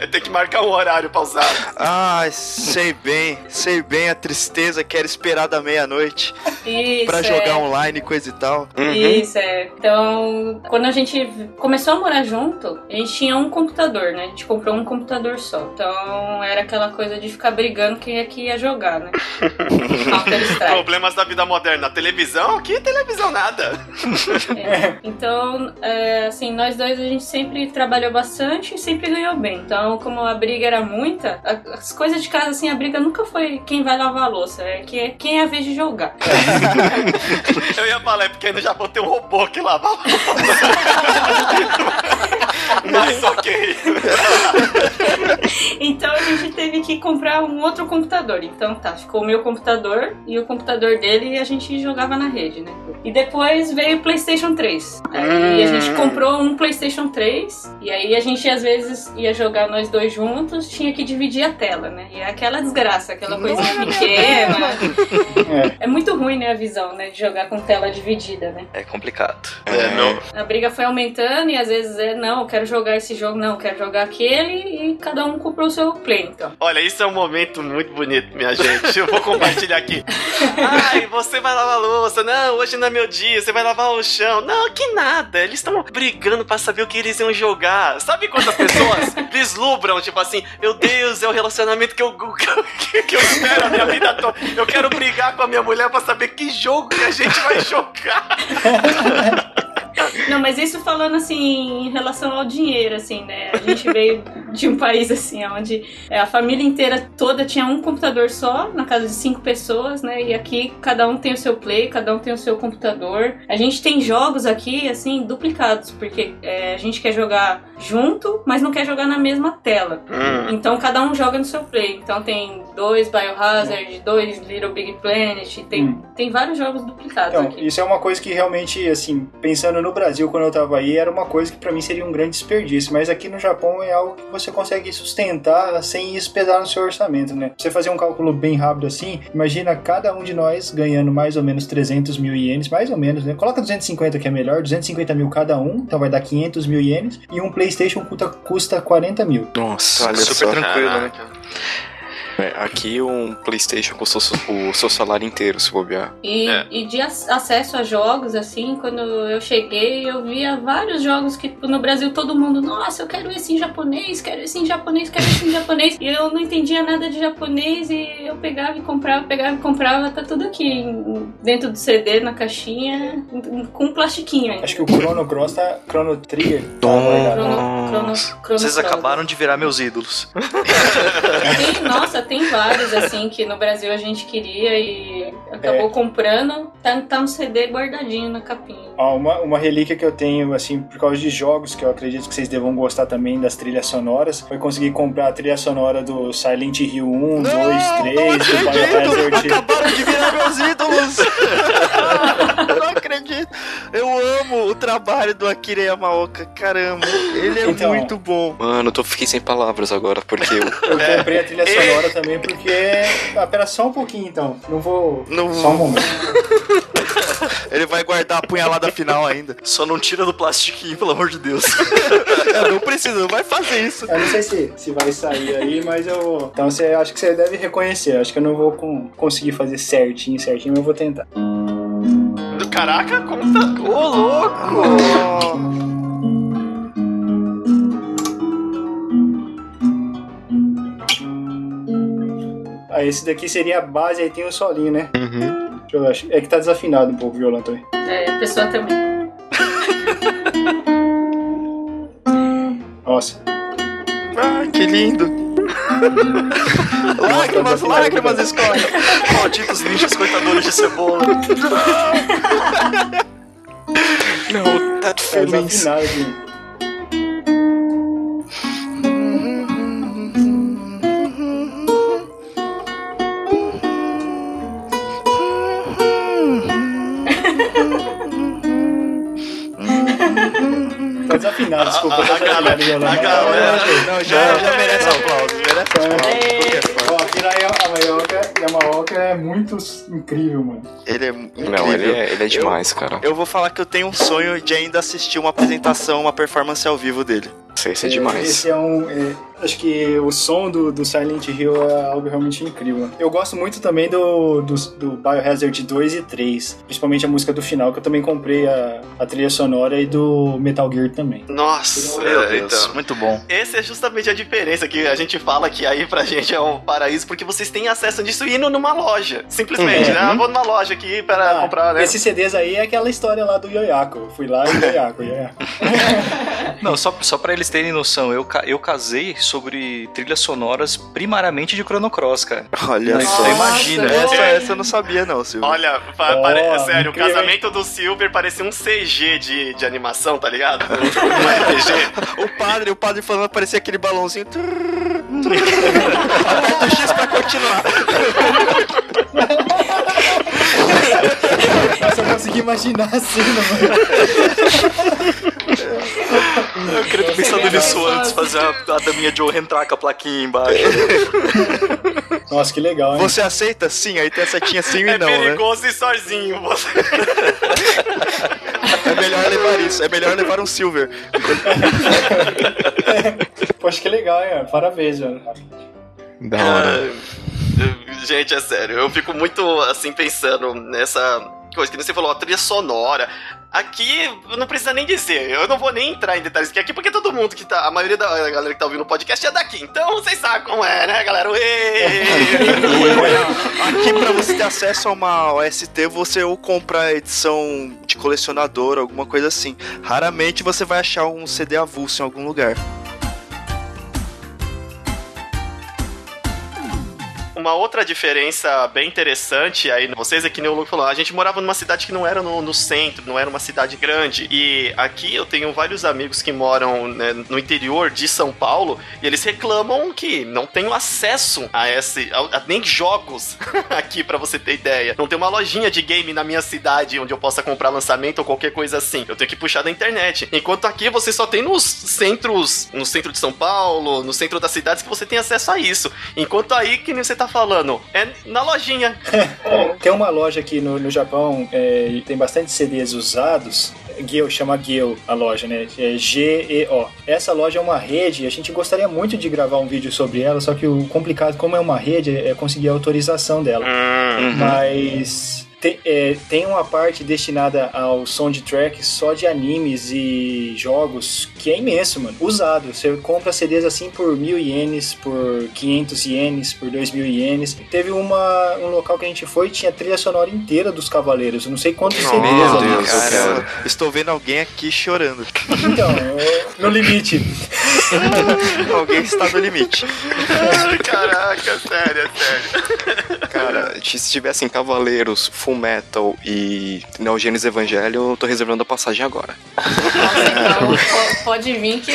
É tem que marcar um horário pra usar. Ah, sei bem, sei bem a tristeza que era esperar da meia-noite Isso, pra é. jogar online e coisa e tal. Isso, é. Então, quando a gente começou a morar junto, a gente tinha um computador, né? A gente comprou um computador só. Então, era aquela coisa de ficar brigando quem é que ia jogar, né? Problemas da vida moderna. Televisão? Que televisão nada. É. Então, é, assim, nós dois a gente sempre trabalhou bastante e sempre ganhou bem. Então, como a briga era muita, a- as coisas de casa, assim, a briga nunca foi quem vai lavar a louça, é que quem é a vez de jogar. Eu ia falar, é porque no Japão tem um robô que lava a louça. Mas ok. Então a gente teve que comprar um outro computador. Então tá, ficou o meu computador e o computador dele e a gente jogava na rede, né? E depois veio o PlayStation 3. Aí a gente comprou um PlayStation 3 e aí a gente às vezes ia jogar nós dois juntos, tinha que dividir a tela, né? E é aquela desgraça, aquela coisinha pequena. É. muito ruim, né, a visão, né, de jogar com tela dividida, né? É complicado. É, não. A briga foi aumentando e às vezes é, não, eu quero jogar esse jogo, não, eu quero jogar aquele e cada um comprou o seu play, então. Olha, isso é um momento muito bonito, minha gente. Eu vou compartilhar aqui. Ai, você vai lavar a louça. Não, hoje não é meu dia. Você vai lavar o chão. Não, que nada. Eles estão brigando pra saber o que eles iam jogar. Sabe quantas pessoas vislumbram, tipo assim, meu Deus, é o relacionamento que eu, que, eu- que eu espero a minha vida toda. Eu quero brigar com a minha mulher pra saber que jogo que a gente vai jogar. Não, mas isso falando assim em relação ao dinheiro, assim, né? A gente veio de um país assim, onde é, a família inteira toda tinha um computador só, na casa de cinco pessoas, né? E aqui cada um tem o seu play, cada um tem o seu computador. A gente tem jogos aqui, assim, duplicados, porque é, a gente quer jogar junto, mas não quer jogar na mesma tela. Então cada um joga no seu play. Então tem dois Biohazard, dois Little Big Planet, tem, Hum. tem vários jogos duplicados Então, aqui. isso é uma coisa que realmente, assim, pensando no Brasil quando eu tava aí, era uma coisa que pra mim seria um grande desperdício. Mas aqui no Japão é algo que você consegue sustentar sem isso pesar no seu orçamento, né? Você fazer um cálculo bem rápido assim, imagina cada um de nós ganhando mais ou menos 300 mil ienes, mais ou menos, né? Coloca 250 que é melhor, 250 mil cada um, então vai dar 500 mil ienes. E um PlayStation custa, custa 40 mil. Nossa, Olha Super só. tranquilo, né? É, aqui um PlayStation com o seu, o seu salário inteiro, se bobear. E, É. e de ac- acesso a jogos, assim, quando eu cheguei, eu via vários jogos que tipo, no Brasil todo mundo, nossa, eu quero esse em japonês, quero esse em japonês, quero esse em japonês. E eu não entendia nada de japonês e eu pegava e comprava, pegava e comprava, tá tudo aqui dentro do CD, na caixinha, com um plastiquinho ainda. Acho que o Chrono Cross tá. Chrono Trigger. Tá. Crono, crono, crono Vocês acabaram de virar meus ídolos. Tem, nossa, tem vários assim que no Brasil a gente queria e acabou comprando. Tá, tá no CD guardadinho na capinha. Ó, uma, uma relíquia que eu tenho, assim, por causa de jogos, que eu acredito que vocês devam gostar também das trilhas sonoras, foi conseguir comprar a trilha sonora do Silent Hill 1, 2, 3, do Biohazard. Acabaram de virar meus ídolos! Eu não acredito! Eu amo o trabalho do Akira Yamaoka, caramba! Ele é Então. muito bom. Mano, eu tô, fiquei sem palavras agora, porque eu, Eu comprei a trilha sonora também porque. Ah, pera só um pouquinho então. Não vou. Não Só um momento. Ele vai guardar a punhalada final ainda. Só não tira do plastiquinho, pelo amor de Deus. É, não precisa, não vai fazer isso. Eu não sei se, se vai sair aí, mas eu vou. Então você acho que você deve reconhecer. Acho que eu não vou com- conseguir fazer certinho, certinho, mas eu vou tentar. Caraca, como tá. Ô, louco! Ah, esse daqui seria a base, aí tem o solinho, né? Deixa eu achar. É que tá desafinado um pouco o violão também. É, a pessoa também. Nossa. Ah, que lindo. lágrimas, lágrimas, escolhe. Malditos ninjas cortadores de cebola. Não, tá Tá feliz. desafinado aqui. Tá desafinado, desculpa. A- tá a galera- a galera- Não, já, já merece aplauso. Merece aplauso. É. Ó, Akira Yamaoka, Yamaoka é muito incrível, mano. Ele é incrível. Não, ele é, ele é demais, cara. Eu vou falar que eu tenho um sonho de ainda assistir uma apresentação, uma performance ao vivo dele. Isso, isso é demais. Esse é um. é, acho que o som do, do Silent Hill é algo realmente incrível. Eu gosto muito também do, do, do Biohazard 2 e 3. Principalmente a música do final, que eu também comprei a, a trilha sonora e do Metal Gear também. Nossa, Meu é, Deus, então. muito bom. Essa é justamente a diferença que a gente fala que aí pra gente é um paraíso, porque vocês têm acesso disso indo numa loja. Simplesmente, Uhum. né? Eu vou numa loja aqui para Ah, comprar, né? Esses CDs aí é aquela história lá do Yoyako. Eu fui lá e Yoyako, Yoyako. Não, só, só pra eles terem noção, eu, eu casei sobre trilhas sonoras primariamente de Chrono Cross, cara. Olha Nossa, só. imagina. Essa, essa eu não sabia, não, Silvio. Olha, Ó, pare- sério, incrível, o casamento do Silver parecia um CG de, de animação, tá ligado? Um RPG. O padre, o padre falando, parecia aquele balãozinho. Aperta o X pra continuar. Eu consegui imaginar a cena, mano. Eu queria ter pensado nisso antes, fazer a, a daminha Joe entrar com a plaquinha embaixo. Nossa, que legal, hein? Você aceita? Sim, aí tem a setinha sim e É não, né? perigoso e sozinho. Você... É melhor levar isso, é melhor levar um Silver. Poxa, que legal, hein? Parabéns, mano. Da hora. Ah, Gente, é sério, eu fico muito assim pensando nessa coisa que você falou, a trilha sonora. Aqui, não precisa nem dizer, eu não vou nem entrar em detalhes aqui, porque todo mundo que tá, a maioria da galera que tá ouvindo o podcast é daqui, então vocês sabem como é, né, galera? Aqui pra você ter acesso a uma OST, você ou compra a edição de colecionador, alguma coisa assim. Raramente você vai achar um CD avulso em algum lugar. Uma outra diferença bem interessante aí, vocês aqui, nem o Luke falou, a gente morava numa cidade que não era no, no centro, não era uma cidade grande. E aqui eu tenho vários amigos que moram né, no interior de São Paulo e eles reclamam que não tenho acesso a esse, a, a- nem jogos aqui, pra você ter ideia. Não tem uma lojinha de game na minha cidade onde eu possa comprar lançamento ou qualquer coisa assim. Eu tenho que puxar da internet. Enquanto aqui você só tem nos centros, no centro de São Paulo, no centro das cidades que você tem acesso a isso. Enquanto aí, que nem você tá falando, é na lojinha. Tem uma loja aqui no, no Japão, é, e tem bastante CDs usados. Geo, chama Geo a loja, né? É G-E-O. Essa loja é uma rede, a gente gostaria muito de gravar um vídeo sobre ela, só que o complicado, como é uma rede, é conseguir a autorização dela. Hum, Mas tem, é, tem uma parte destinada ao soundtrack só de animes e jogos que é imenso, mano. Usado. Você compra CDs assim por mil ienes, por 500 ienes, por dois mil ienes. Teve uma, um local que a gente foi tinha trilha sonora inteira dos Cavaleiros. Eu não sei quantos CDs Meu ali. Deus, eu Caramba, estou vendo alguém aqui chorando. Então, eu- no limite. alguém está no limite. Caraca, sério, sério. Cara, se tivessem Cavaleiros, Full Metal e Neo Genesis Evangelho, eu tô reservando a passagem agora. Nossa, então po- pode vir que.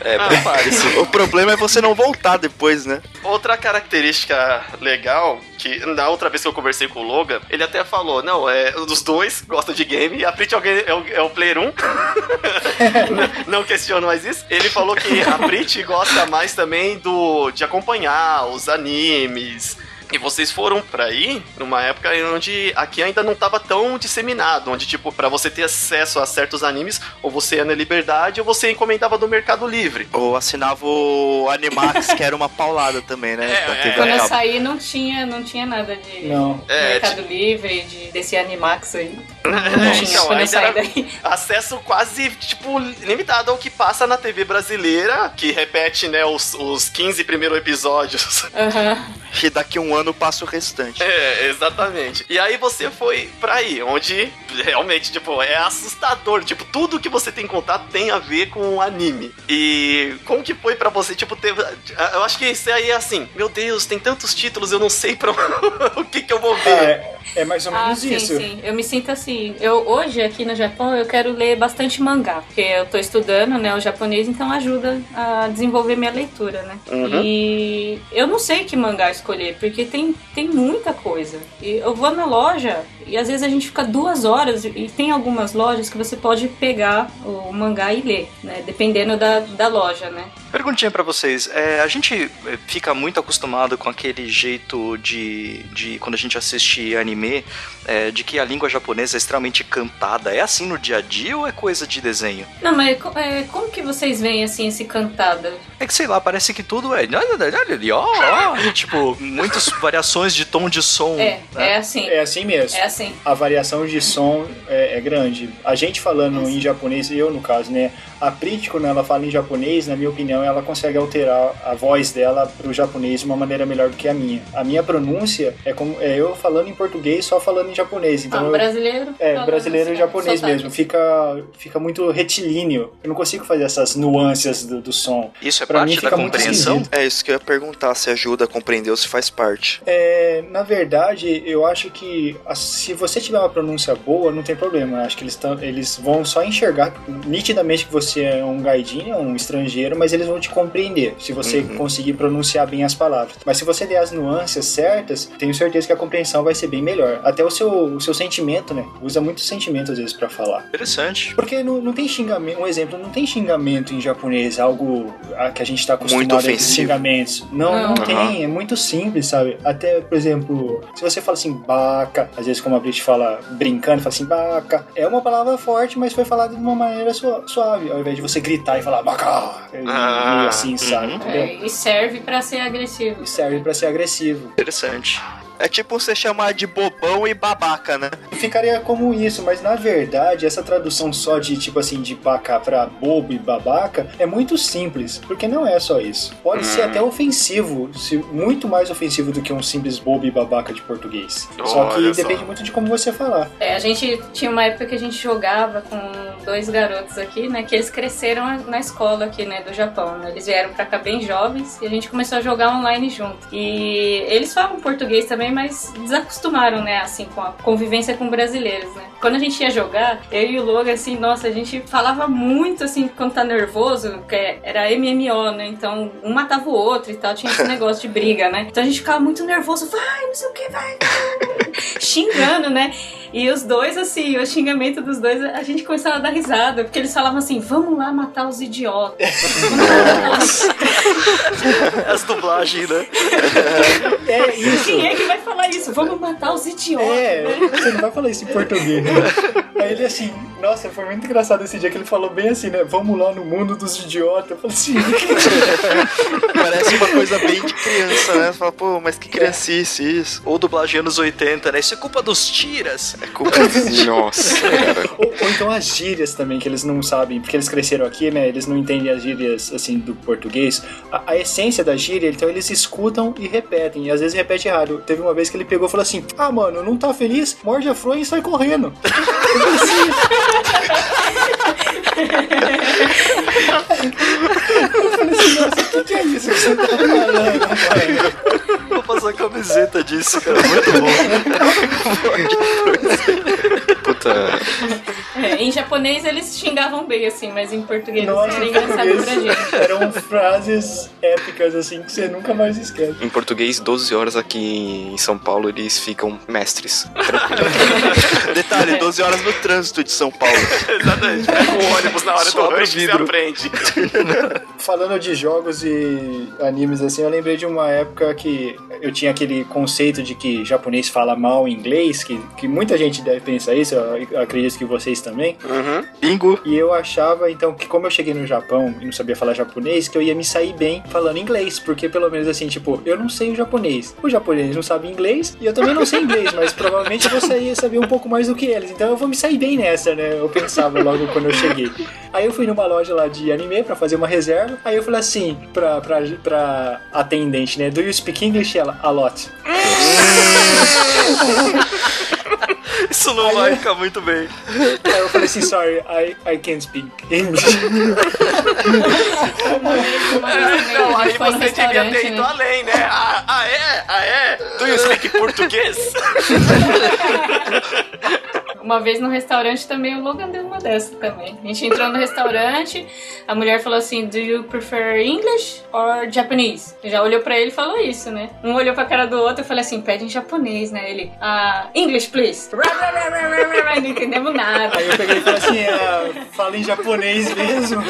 É, prepare-se. O problema é você não voltar depois, né? Outra característica legal, que na outra vez que eu conversei com o Logan, ele até falou, não, é, os dois gostam de game, e a Prit é o, é o, é o player 1. não, não questiono mais isso. Ele falou que a Prit gosta mais também do de acompanhar os animes. E vocês foram pra aí numa época onde aqui ainda não tava tão disseminado, onde, tipo, pra você ter acesso a certos animes, ou você ia na Liberdade, ou você encomendava do Mercado Livre. Ou assinava o Animax, que era uma paulada também, né? É, é. Quando a eu saí não tinha, não tinha nada de Não. É, Mercado Livre, de, desse Animax aí. Não É, tinha então, quando eu ainda saí era- daí. acesso quase, tipo, limitado ao que passa na TV brasileira, que repete, né, os, os 15 primeiros episódios. Aham. E daqui a um ano passa o restante. É, exatamente. E aí você foi pra aí, onde realmente, tipo, é assustador. Tipo, tudo que você tem contato tem a ver com o anime. E como que foi pra você, tipo, ter... Eu acho que isso aí é assim, meu Deus, tem tantos títulos, eu não sei pra o que que eu vou ver. É, é mais ou Ah, menos sim, isso. sim. Eu me sinto assim. Eu hoje aqui no Japão eu quero ler bastante mangá, porque eu tô estudando, né, o japonês, então ajuda a desenvolver minha leitura, né? Uhum. E eu não sei que mangá escolher, porque tem, tem muita coisa. E eu vou na loja e às vezes a gente fica duas horas e tem algumas lojas que você pode pegar o mangá e ler, né? Dependendo da, da loja, né? Perguntinha pra vocês. É, a gente é, fica muito acostumado com aquele jeito de, de quando a gente assiste anime, é, de que a língua japonesa é extremamente cantada. É assim no dia a dia ou é coisa de desenho? Não, mas é, como que vocês veem assim esse cantada? É que sei lá, parece que tudo é. ó, ó, tipo, muitas variações de tom de som. É, né? é assim. É assim mesmo. É assim. A variação de som é, é grande. A gente falando em japonês, eu no caso, né? A Prit, quando ela fala em japonês, na minha opinião, ela consegue alterar a voz dela pro japonês de uma maneira melhor do que a minha. A minha pronúncia é como é eu falando em português, só falando em japonês. Então Ah, eu- brasileiro. é, brasileiro e assim, japonês sotaque. mesmo. Fica, fica muito retilíneo. Eu não consigo fazer essas nuances do, do som. Isso é Pra parte mim da compreensão? É isso que eu ia perguntar, se ajuda a compreender ou se faz parte. É, na verdade, eu acho que a- se você tiver uma pronúncia boa, não tem problema. Acho que eles, tão, eles vão só enxergar nitidamente que você é um gaidinho, um estrangeiro, mas eles vão te compreender se você Uhum. conseguir pronunciar bem as palavras. Mas se você der as nuances certas, tenho certeza que a compreensão vai ser bem melhor. Até o seu, o seu sentimento, né? Usa muito sentimento às vezes pra falar. Interessante. Porque não, não tem xingamento, um exemplo, não tem xingamento em japonês, algo a- que a gente tá acostumado Muito a ofensivo. xingamentos. Não, não, Não. tem, é muito simples, sabe? Até, por exemplo, se você fala assim, baca, às vezes como a Brit fala brincando, fala assim, baca, é uma palavra forte, mas foi falada de uma maneira sua- suave, ao invés de você gritar e falar baca, e- Ah, assim, sabe? uhum. É, e serve pra ser agressivo. E serve pra ser agressivo. Interessante. É tipo você chamar de bobão e babaca, né? Ficaria como isso, mas na verdade, essa tradução só de tipo assim, de baca pra bobo e babaca é muito simples, porque não é só isso. Pode ser até ofensivo, se- muito mais ofensivo do que um simples bobo e babaca de português. só que só. depende muito de como você falar. É, a gente tinha uma época que a gente jogava com dois garotos aqui, né? Que eles cresceram na escola aqui, né? Do Japão, né? Eles vieram pra cá bem jovens e a gente começou a jogar online junto. E eles falam português também, mas desacostumaram, né? Assim, com a convivência com brasileiros, né? Quando a gente ia jogar, eu e o Logan, assim, nossa, a gente falava muito, assim, quando tá nervoso, que era MMO, né? Então, um matava o outro e tal, tinha esse negócio de briga, né? Então a gente ficava muito nervoso, vai, não sei o que, vai, xingando, né? E os dois, assim, o xingamento dos dois, a gente começava a dar risada, porque eles falavam assim: vamos lá matar os idiotas. As dublagens, né? É isso. Quem é que vai falar isso? Vamos matar os idiotas. É, né? você não vai falar isso em português. Né? Aí ele assim, nossa, foi muito engraçado esse dia que ele falou bem assim, né? Vamos lá no mundo dos idiotas. Eu falei assim, Parece uma coisa bem de criança, né? Você fala, pô, mas que criancice isso. Ou dublagem anos 80, né? Isso é culpa dos tiras. É culpa Nossa, cara. Ou, ou então as gírias também, que eles não sabem, porque eles cresceram aqui, né? Eles não entendem as gírias, assim, do português. A, a essência da gíria, então eles escutam e repetem. E às vezes repete errado. Teve uma vez que ele pegou e falou assim: Ah, mano, não tá feliz? Morde a fronha e sai correndo. Eu falei assim. Eu falei assim, nossa, o que, que é isso que você tá falando? Vou fazer a camiseta disso, cara. Muito bom. Puta. É, em japonês eles xingavam bem, assim, mas em português Nossa, era em engraçado pra gente. eram frases épicas, assim, que você nunca mais esquece. Em português, 12 horas aqui em São Paulo, eles ficam mestres. Detalhe, 12 horas no trânsito de São Paulo. Exatamente. Pega o ônibus na hora do rush e você vidro. aprende. Falando de jogos e animes assim, eu lembrei de uma época que eu tinha aquele conceito de que japonês fala mal inglês, que, que muita gente deve pensar isso, eu acredito que vocês também. Uhum. Bingo. E eu achava, então, que como eu cheguei no Japão e não sabia falar japonês, que eu ia me sair bem falando inglês, porque pelo menos assim, tipo, eu não sei o japonês. O japonês não sabe inglês e eu também não sei inglês, mas provavelmente eu vou ia saber um pouco mais do que eles. Então eu vou me sair bem nessa, né? Eu pensava logo quando eu cheguei. Aí eu fui numa loja lá de anime pra fazer uma reserva. Aí eu falei assim pra, pra, pra atendente, né? Do you speak English? Ela, a lot. Isso não Aí vai eu- ficar muito bem. Aí eu falei assim, sorry, I, I can't speak English. Não, a aí você devia ter ido né? além, né? Ah, ah, é? Ah, é? Do you speak português? Uma vez no restaurante também, o Logan deu uma dessa também. A gente entrou no restaurante, a mulher falou assim: Do you prefer English or Japanese? Já olhou pra ele e falou isso, né? Um olhou pra cara do outro e falei assim: Pede em japonês, né? Ele, ah, English, please. Não entendemos nada. Aí eu peguei e falei assim, ah, fala em japonês mesmo.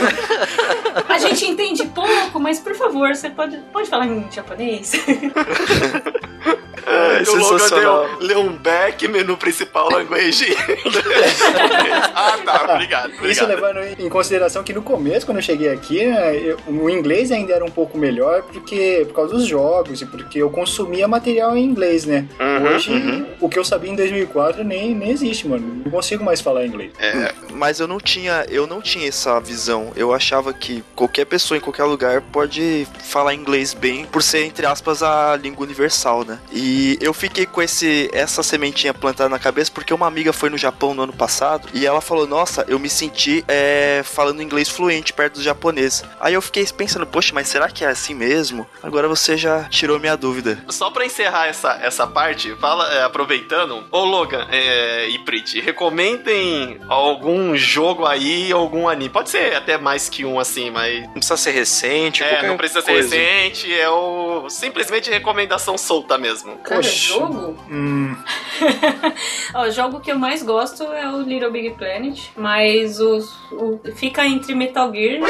A gente entende pouco, mas por favor, você pode, pode falar em japonês? É o Logan sensacional. deu Leon Beck, menu principal language. ah, tá, obrigado. Isso obrigado. levando em consideração que no começo, quando eu cheguei aqui, né, eu- o inglês ainda era um pouco melhor porque por causa dos jogos e porque eu consumia material em inglês, né? Uhum, Hoje, uhum. o que eu sabia em 2004 nem, nem existe, mano. Não consigo mais falar inglês. É, Mas eu não tinha, eu não tinha essa visão. Eu achava que qualquer pessoa em qualquer lugar pode falar inglês bem por ser entre aspas a língua universal, né? E eu fiquei com esse essa sementinha plantada na cabeça porque uma amiga foi no Japão no ano passado e ela falou: "Nossa, eu me senti é, falando inglês fluente perto do japonês". Aí eu fiquei pensando: "Poxa, mas será que é assim mesmo?". Agora você já tirou minha dúvida. Só pra encerrar essa, essa parte, fala, é, aproveitando, ô Logan é, e Prit, recomendem algum jogo aí, algum anime. Pode ser até mais que um assim, mas. Não precisa ser recente, É, não precisa ser coisa. recente, é o. Simplesmente recomendação solta mesmo. Cara, Poxa. jogo? Hum, o jogo que eu mais gosto é o Little Big Planet, mas os, o, fica entre Metal Gear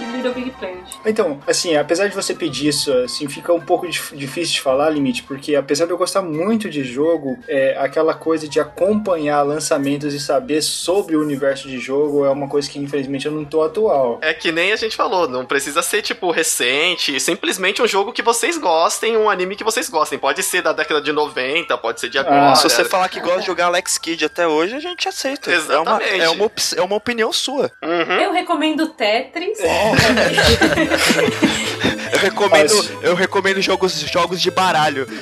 e Little Big Planet. Então, assim, apesar de você pedir isso, assim, fica um pouco dif- difícil de falar, Limite, porque apesar de eu gostar muito de jogo, é, aquela coisa de acompanhar lançamentos e saber sobre o universo de jogo é uma coisa que, infelizmente, eu não tô atual. É que nem a gente falou, não precisa ser tipo recente, simplesmente um jogo que vocês gostem, um anime que vocês gostem. Pode ser da década de 90, pode ser de agora. Ah, Se você falar que gosta de jogar Alex Kidd até hoje, a gente aceita. Exatamente. É uma, é uma, op- é uma opinião sua. Uhum. Eu recomendo Tetris. Eu recomendo, Mas- eu recomendo jogos, jogos de baralho.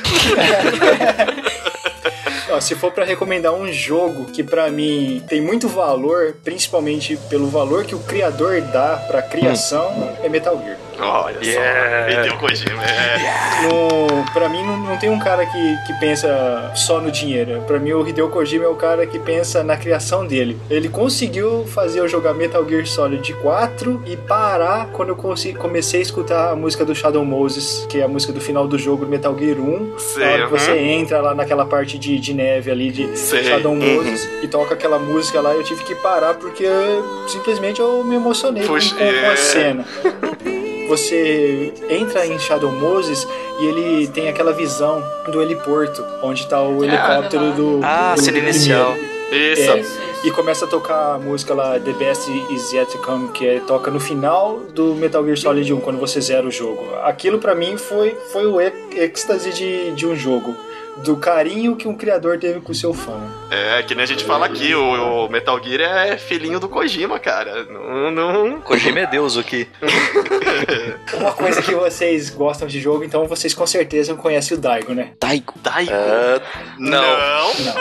Se for pra recomendar um jogo que pra mim tem muito valor, principalmente pelo valor que o criador dá pra criação, é Metal Gear. Olha Yeah. só, Hideo Kojima. É. No, pra mim, não, não tem um cara que, que pensa só no dinheiro. Pra mim, o Hideo Kojima é o cara que pensa na criação dele. Ele conseguiu fazer eu jogar Metal Gear Solid 4 e parar quando eu comecei a escutar a música do Shadow Moses, que é a música do final do jogo do Metal Gear 1. Sei, Na hora que uhum. você entra lá naquela parte de, de neve ali de Sei, Shadow uhum. Moses e toca aquela música lá, eu tive que parar porque eu- simplesmente eu me emocionei com, Puxa, com- com é. a cena. Você entra em Shadow Moses e ele tem aquela visão do heliporto, onde tá o helicóptero do. Ah, do cena inicial. Isso. É. Isso, isso. E começa a tocar a música lá, The Best Is Yet to Come, que é, toca no final do Metal Gear Solid 1, quando você zera o jogo. Aquilo pra mim foi, foi o êxtase de, de um jogo. Do carinho que um criador teve com o seu fã. É, que nem a gente fala aqui, o, o Metal Gear é filhinho do Kojima, cara. Não, não... Kojima é Deus aqui. Uma coisa que vocês gostam de jogo, então vocês com certeza conhecem o Daigo, né? Daigo. Daigo. Ah, não. Não.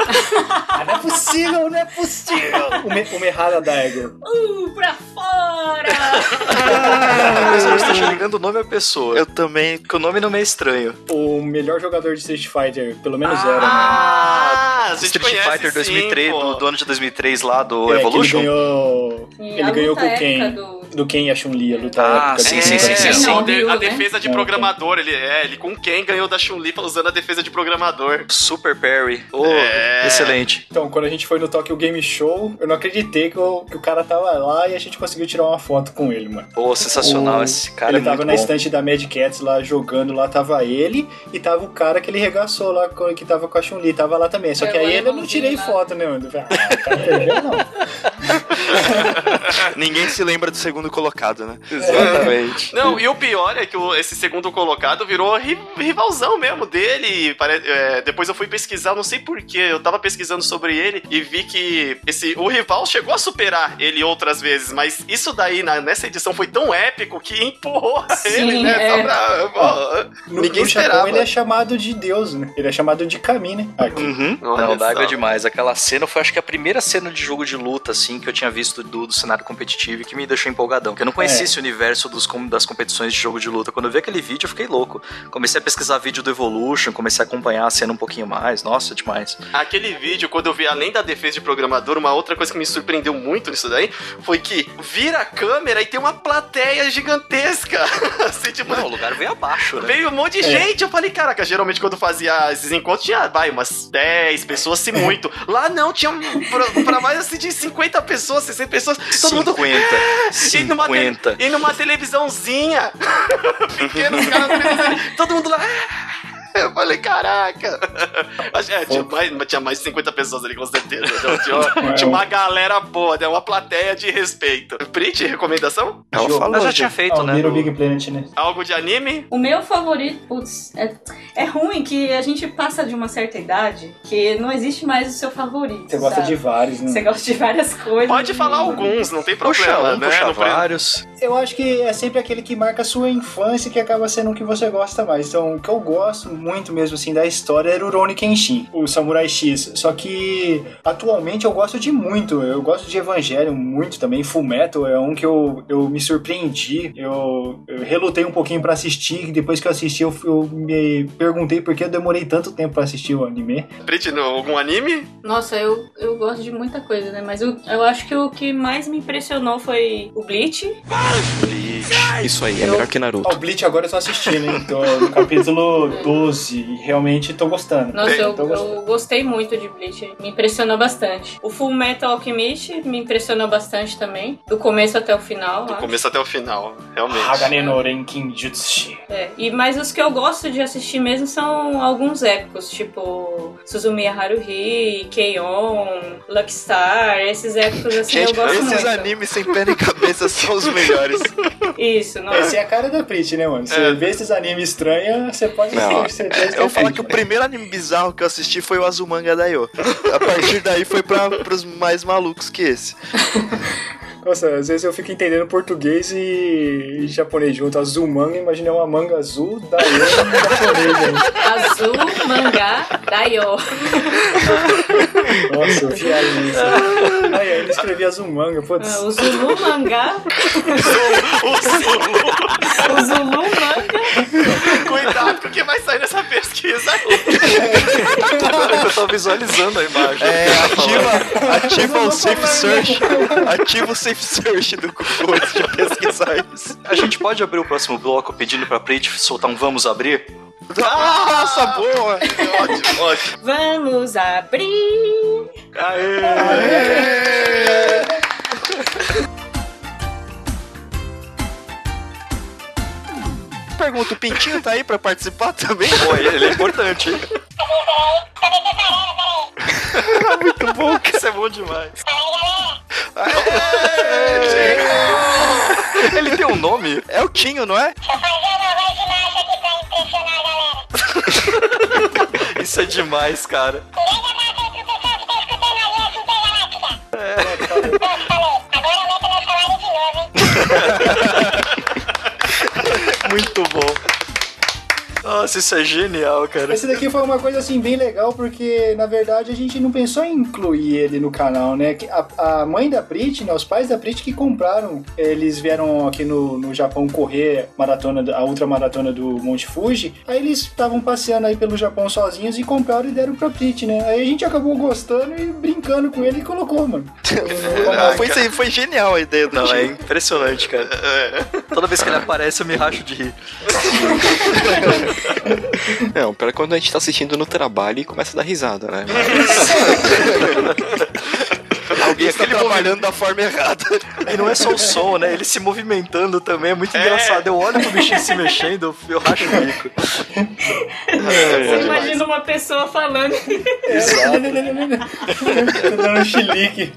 Ah, não é possível, não é possível! O, Me, o Daigo. Uh, pra fora! Mas eu não estou enxergando o nome da pessoa. Eu também. Porque o nome não me é estranho. O melhor jogador de Street Fighter, pelo menos era, né? Ah, a gente Street conhece Fighter sim, 2003, pô. do, do ano de 2003 lá, do É, Evolution. Ele ganhou. Ele ganhou com quem? do- Do Ken e a Chun-Li, a luta Ah, épica. sim, sim, sim, sim, É, sim. a né? defesa de Não, programador, ele é, ele com quem ganhou da Chun-Li usando a defesa de programador. Super Perry. Oh, É. Excelente. Então, quando a gente foi no Tokyo Game Show, eu não acreditei que o, que o cara tava lá e a gente conseguiu tirar uma foto com ele, mano. Pô, sensacional. O- Esse cara ele é tava muito na bom. estante da Mad Cats lá jogando, lá tava ele e tava o cara que ele regaçou lá, que tava com a Chun-Li, tava lá também. Só que aí eu não tirei lá. foto, né, mano? Ah, perdeu, não. Ninguém se lembra do segundo colocado, né? Exatamente. Não, e o pior é que esse segundo colocado virou ri- rivalzão mesmo dele. É, depois eu fui pesquisar, não sei porquê, eu tava pesquisando sobre ele e vi que esse, o rival chegou a superar ele outras vezes, mas isso daí na- nessa edição foi tão épico que empurrou Sim, ele, né? é. Só pra, pô, No, ninguém no Japão esperava. ele é chamado de Deus, né? Ele é chamado de Kami, né? Aqui. Uhum. Olha Não, só. é demais. Aquela cena foi, acho que, a primeira cena de jogo de luta, assim, que eu tinha visto do, do cenário competitivo e que me deixou empolgadão. Porque eu não conhecia É. esse universo dos, das competições de jogo de luta. Quando eu vi aquele vídeo, eu fiquei louco. Comecei a pesquisar vídeo do Evolution, comecei a acompanhar a cena um pouquinho mais. Nossa, demais. Aquele vídeo, quando eu vi além da defesa de programador, uma outra coisa que me surpreendeu muito nisso daí foi que vira a câmera e tem uma plateia gigantesca. assim, tipo, Não, o lugar veio abaixo, né? Veio um monte de gente. Eu falei, caraca, geralmente quando fazia esses encontros tinha, vai, umas 10 pessoas, se muito. Lá não, tinha pra, pra mais assim de 50 pessoas, 60 pessoas. Todo mundo. 50. E numa, te- 50. e numa televisãozinha pequena, os caras na televisão, todo mundo lá. Eu falei, caraca. É, tinha, mais, tinha mais de 50 pessoas ali, com certeza. Então, tinha, tinha, uma galera boa, né? uma plateia de respeito. Prit, recomendação? Ela falou. Eu já tinha feito, oh, né? Little Big Planet, né? Algo de anime? O meu favorito, putz, é, é ruim que a gente passa de uma certa idade que não existe mais o seu favorito. Você gosta sabe? de vários, né? Você gosta de várias coisas. Pode falar alguns, não tem Puxa problema, um, né? puxa vários. Eu acho que é sempre aquele que marca a sua infância que acaba sendo o que você gosta mais. Então, o que eu gosto muito mesmo assim da história era o Rurouni Kenshin, o Samurai X. Só que atualmente eu gosto de muito. Eu gosto de Evangelho muito também. Fullmetal é um que eu, eu me surpreendi. Eu, eu relutei um pouquinho pra assistir. Depois que eu assisti, eu, eu me perguntei por que eu demorei tanto tempo pra assistir o anime. Prit, no- algum anime? Nossa, eu, eu gosto de muita coisa, né? Mas eu, eu acho que o que mais me impressionou foi o Bleach. Isso aí, é melhor que Naruto. Ó, o Bleach agora eu tô assistindo, hein? Tô no capítulo 12 e realmente tô gostando. Nossa, eu, tô gostando. eu gostei muito de Bleach. Me impressionou bastante. O Full Metal Alchemist me impressionou bastante também. Do começo até o final. Do acho. começo até o final, realmente. Hagane no Renkin Jutsu. É, e mas os que eu gosto de assistir mesmo são alguns épicos, tipo Suzumiya Haruhi, Keion, Lucky Star, esses épicos assim Gente, eu gosto esses muito. animes sem pé nem cabeça são os melhores. Isso, não Essa é a cara da Prit, né, mano? Você É. vê esses animes estranhos, você pode Não, ter certeza Eu vou falar é que o primeiro anime bizarro que eu assisti foi o Azumanga Daioh. A partir daí foi pra, pros mais malucos que esse. Nossa, às vezes eu fico entendendo português e, e japonês junto. Azul manga, imaginei uma manga azul, daí japonês, né? Azul, mangá, Daio. Nossa, eu viajei nisso. Aí, aí ele escrevia azul manga, putz. O Zulu mangá, o Zulu manga. Cuidado com o que vai sair nessa pesquisa aí. Eu tô visualizando a imagem. É, ativa, ativa o Safe Search. Ativa o Safe Search do Google antes de pesquisar isso. A gente pode abrir o próximo bloco pedindo pra Prit soltar um vamos abrir? Nossa, boa! ótimo, ótimo. Vamos abrir. Pergunta, o Pintinho tá aí pra participar também? Pô, ele é importante. Muito bom, que isso é bom demais. Ele tem um nome? É o Tinho, não é? Isso é demais, cara. Muito bom. Nossa, isso é genial, cara. Esse daqui foi uma coisa assim bem legal porque na verdade a gente não pensou em incluir ele no canal, né? A, a mãe da Brit, né? Os pais da Brit que compraram, eles vieram aqui no, no Japão correr maratona, a ultra maratona do Monte Fuji. Aí eles estavam passeando aí pelo Japão sozinhos e compraram e deram pra Brit, né? Aí a gente acabou gostando e brincando com ele e colocou, mano. foi, foi genial a ideia do Não, é impressionante, cara. Toda vez que ele aparece, eu me racho de rir. Não, pior é quando a gente tá assistindo no trabalho e começa a dar risada, né? Alguém está trabalhando da forma errada. E não é só o som, né? Ele se movimentando também é muito engraçado. Eu olho pro bichinho se mexendo, eu racho o bico. Você imagina uma pessoa falando. Tô dando um chilique.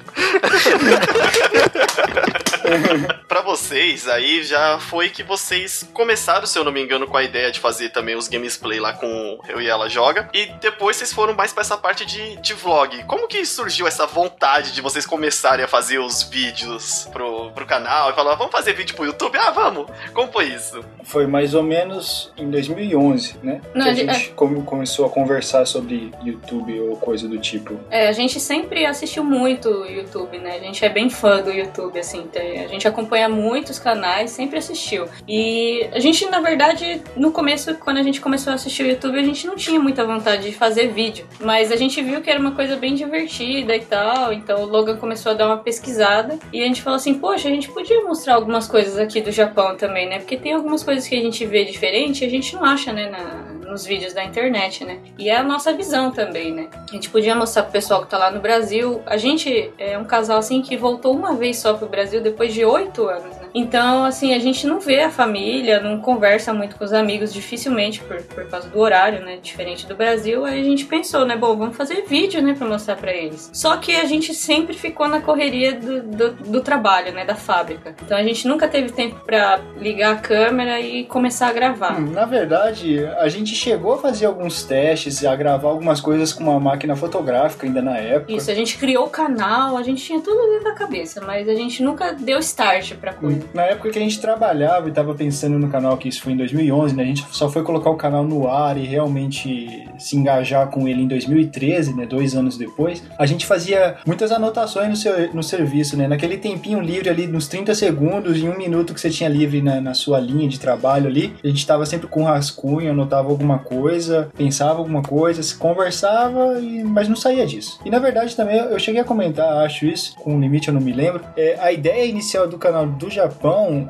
Pra vocês, aí já foi que vocês começaram, se eu não me engano, com a ideia de fazer também os gamesplay lá com Eu e Ela Joga. E depois vocês foram mais pra essa parte de, de vlog. Como que surgiu essa vontade de vocês começarem a fazer os vídeos pro, pro canal e falar, vamos fazer vídeo pro YouTube? Ah, vamos! Como foi isso? Foi mais ou menos em 2011, né? Não, que a gente- come- começou a conversar sobre YouTube ou coisa do tipo. É, a gente sempre assistiu muito o YouTube, né? A gente é bem fã do YouTube, assim. tem- A gente acompanha muitos canais, sempre assistiu. E a gente, na verdade, no começo, quando a gente começou a assistir o YouTube, a gente não tinha muita vontade de fazer vídeo. Mas a gente viu que era uma coisa bem divertida e tal. Então o Logan começou a dar uma pesquisada. E a gente falou assim, poxa, a gente podia mostrar algumas coisas aqui do Japão também, né? Porque tem algumas coisas que a gente vê diferente e a gente não acha, né, na- nos vídeos da internet, né? E é a nossa visão também, né? A gente podia mostrar pro pessoal que tá lá no Brasil. A gente é um casal assim que voltou uma vez só pro Brasil depois de oito anos? Então, assim, a gente não vê a família, não conversa muito com os amigos, dificilmente por, por causa do horário, né? Diferente do Brasil. Aí a gente pensou, né? Bom, vamos fazer vídeo, né? Pra mostrar pra eles. Só que a gente sempre ficou na correria do, do, do trabalho, né? Da fábrica. Então a gente nunca teve tempo pra ligar a câmera e começar a gravar. Hum, Na verdade, a gente chegou a fazer alguns testes, a gravar algumas coisas com uma máquina fotográfica ainda na época. Isso, a gente criou o canal, a gente tinha tudo dentro da cabeça, mas a gente nunca deu start pra coisa. Na época que a gente trabalhava e tava pensando no canal, que isso foi em 2011, né? A gente só foi colocar o canal no ar e realmente se engajar com ele em 2013, né? Dois anos depois. A gente fazia muitas anotações no, seu, no serviço, né? Naquele tempinho livre ali, nos 30 segundos, em um minuto que você tinha livre na, na sua linha de trabalho ali, a gente tava sempre com rascunho, anotava alguma coisa, pensava alguma coisa, se conversava, e, mas não saía disso. E na verdade também eu cheguei a comentar, acho isso, com um limite eu não me lembro. É, a ideia inicial do canal do Japão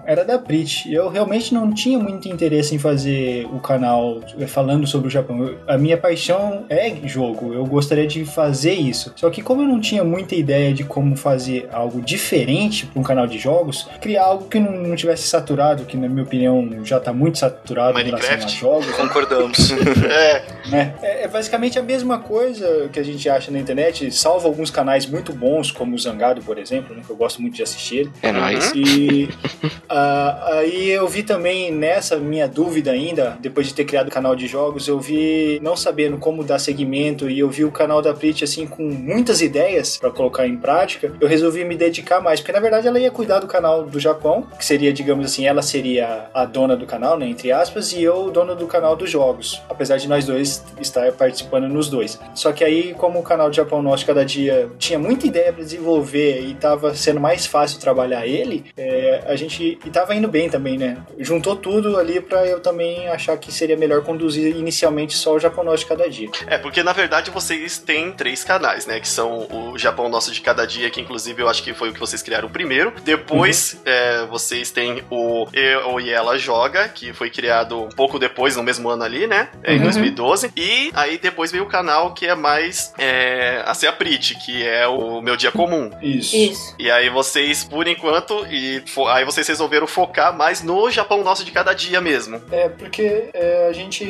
era da Prit. Eu realmente não tinha muito interesse em fazer o canal é, falando sobre o Japão. Eu- a minha paixão é jogo, eu gostaria de fazer isso. Só que como eu não tinha muita ideia de como fazer algo diferente para um canal de jogos, criar algo que não, não tivesse saturado, que na minha opinião já tá muito saturado em relação a jogos Concordamos. É, né? É, é basicamente a mesma coisa que a gente acha na internet, salvo alguns canais muito bons, como o Zangado, por exemplo, né, que eu gosto muito de assistir. É nóis. E ah, aí eu vi também nessa minha dúvida ainda, depois de ter criado o canal de jogos, eu vi não sabendo como dar seguimento e eu vi o canal da Prit assim com muitas ideias para colocar em prática. Eu resolvi me dedicar mais, porque na verdade ela ia cuidar do canal do Japão, que seria, digamos assim, ela seria a dona do canal, né, entre aspas, e eu o dono do canal dos jogos, apesar de nós dois estar participando nos dois. Só que aí, como o canal do Japão Nosso cada dia tinha muita ideia para desenvolver e tava sendo mais fácil trabalhar ele, é, a gente e tava indo bem também, né? Juntou tudo ali para eu também achar que seria melhor conduzir inicialmente só o Japão Nosso de cada dia. É, porque na verdade vocês têm três canais, né? Que são o Japão Nosso de Cada Dia, que inclusive eu acho que foi o que vocês criaram primeiro. Depois é, vocês têm o Eu e Ela Joga, que foi criado um pouco depois, no mesmo ano ali, né? É, em Uhum. 2012. E aí depois veio o canal que é mais é, a ser a Prit, que é o Meu Dia Comum. Isso. Isso. E aí vocês, por enquanto, e fo- aí vocês resolveram focar mais no Japão Nosso de Cada Dia mesmo. É, porque é, a gente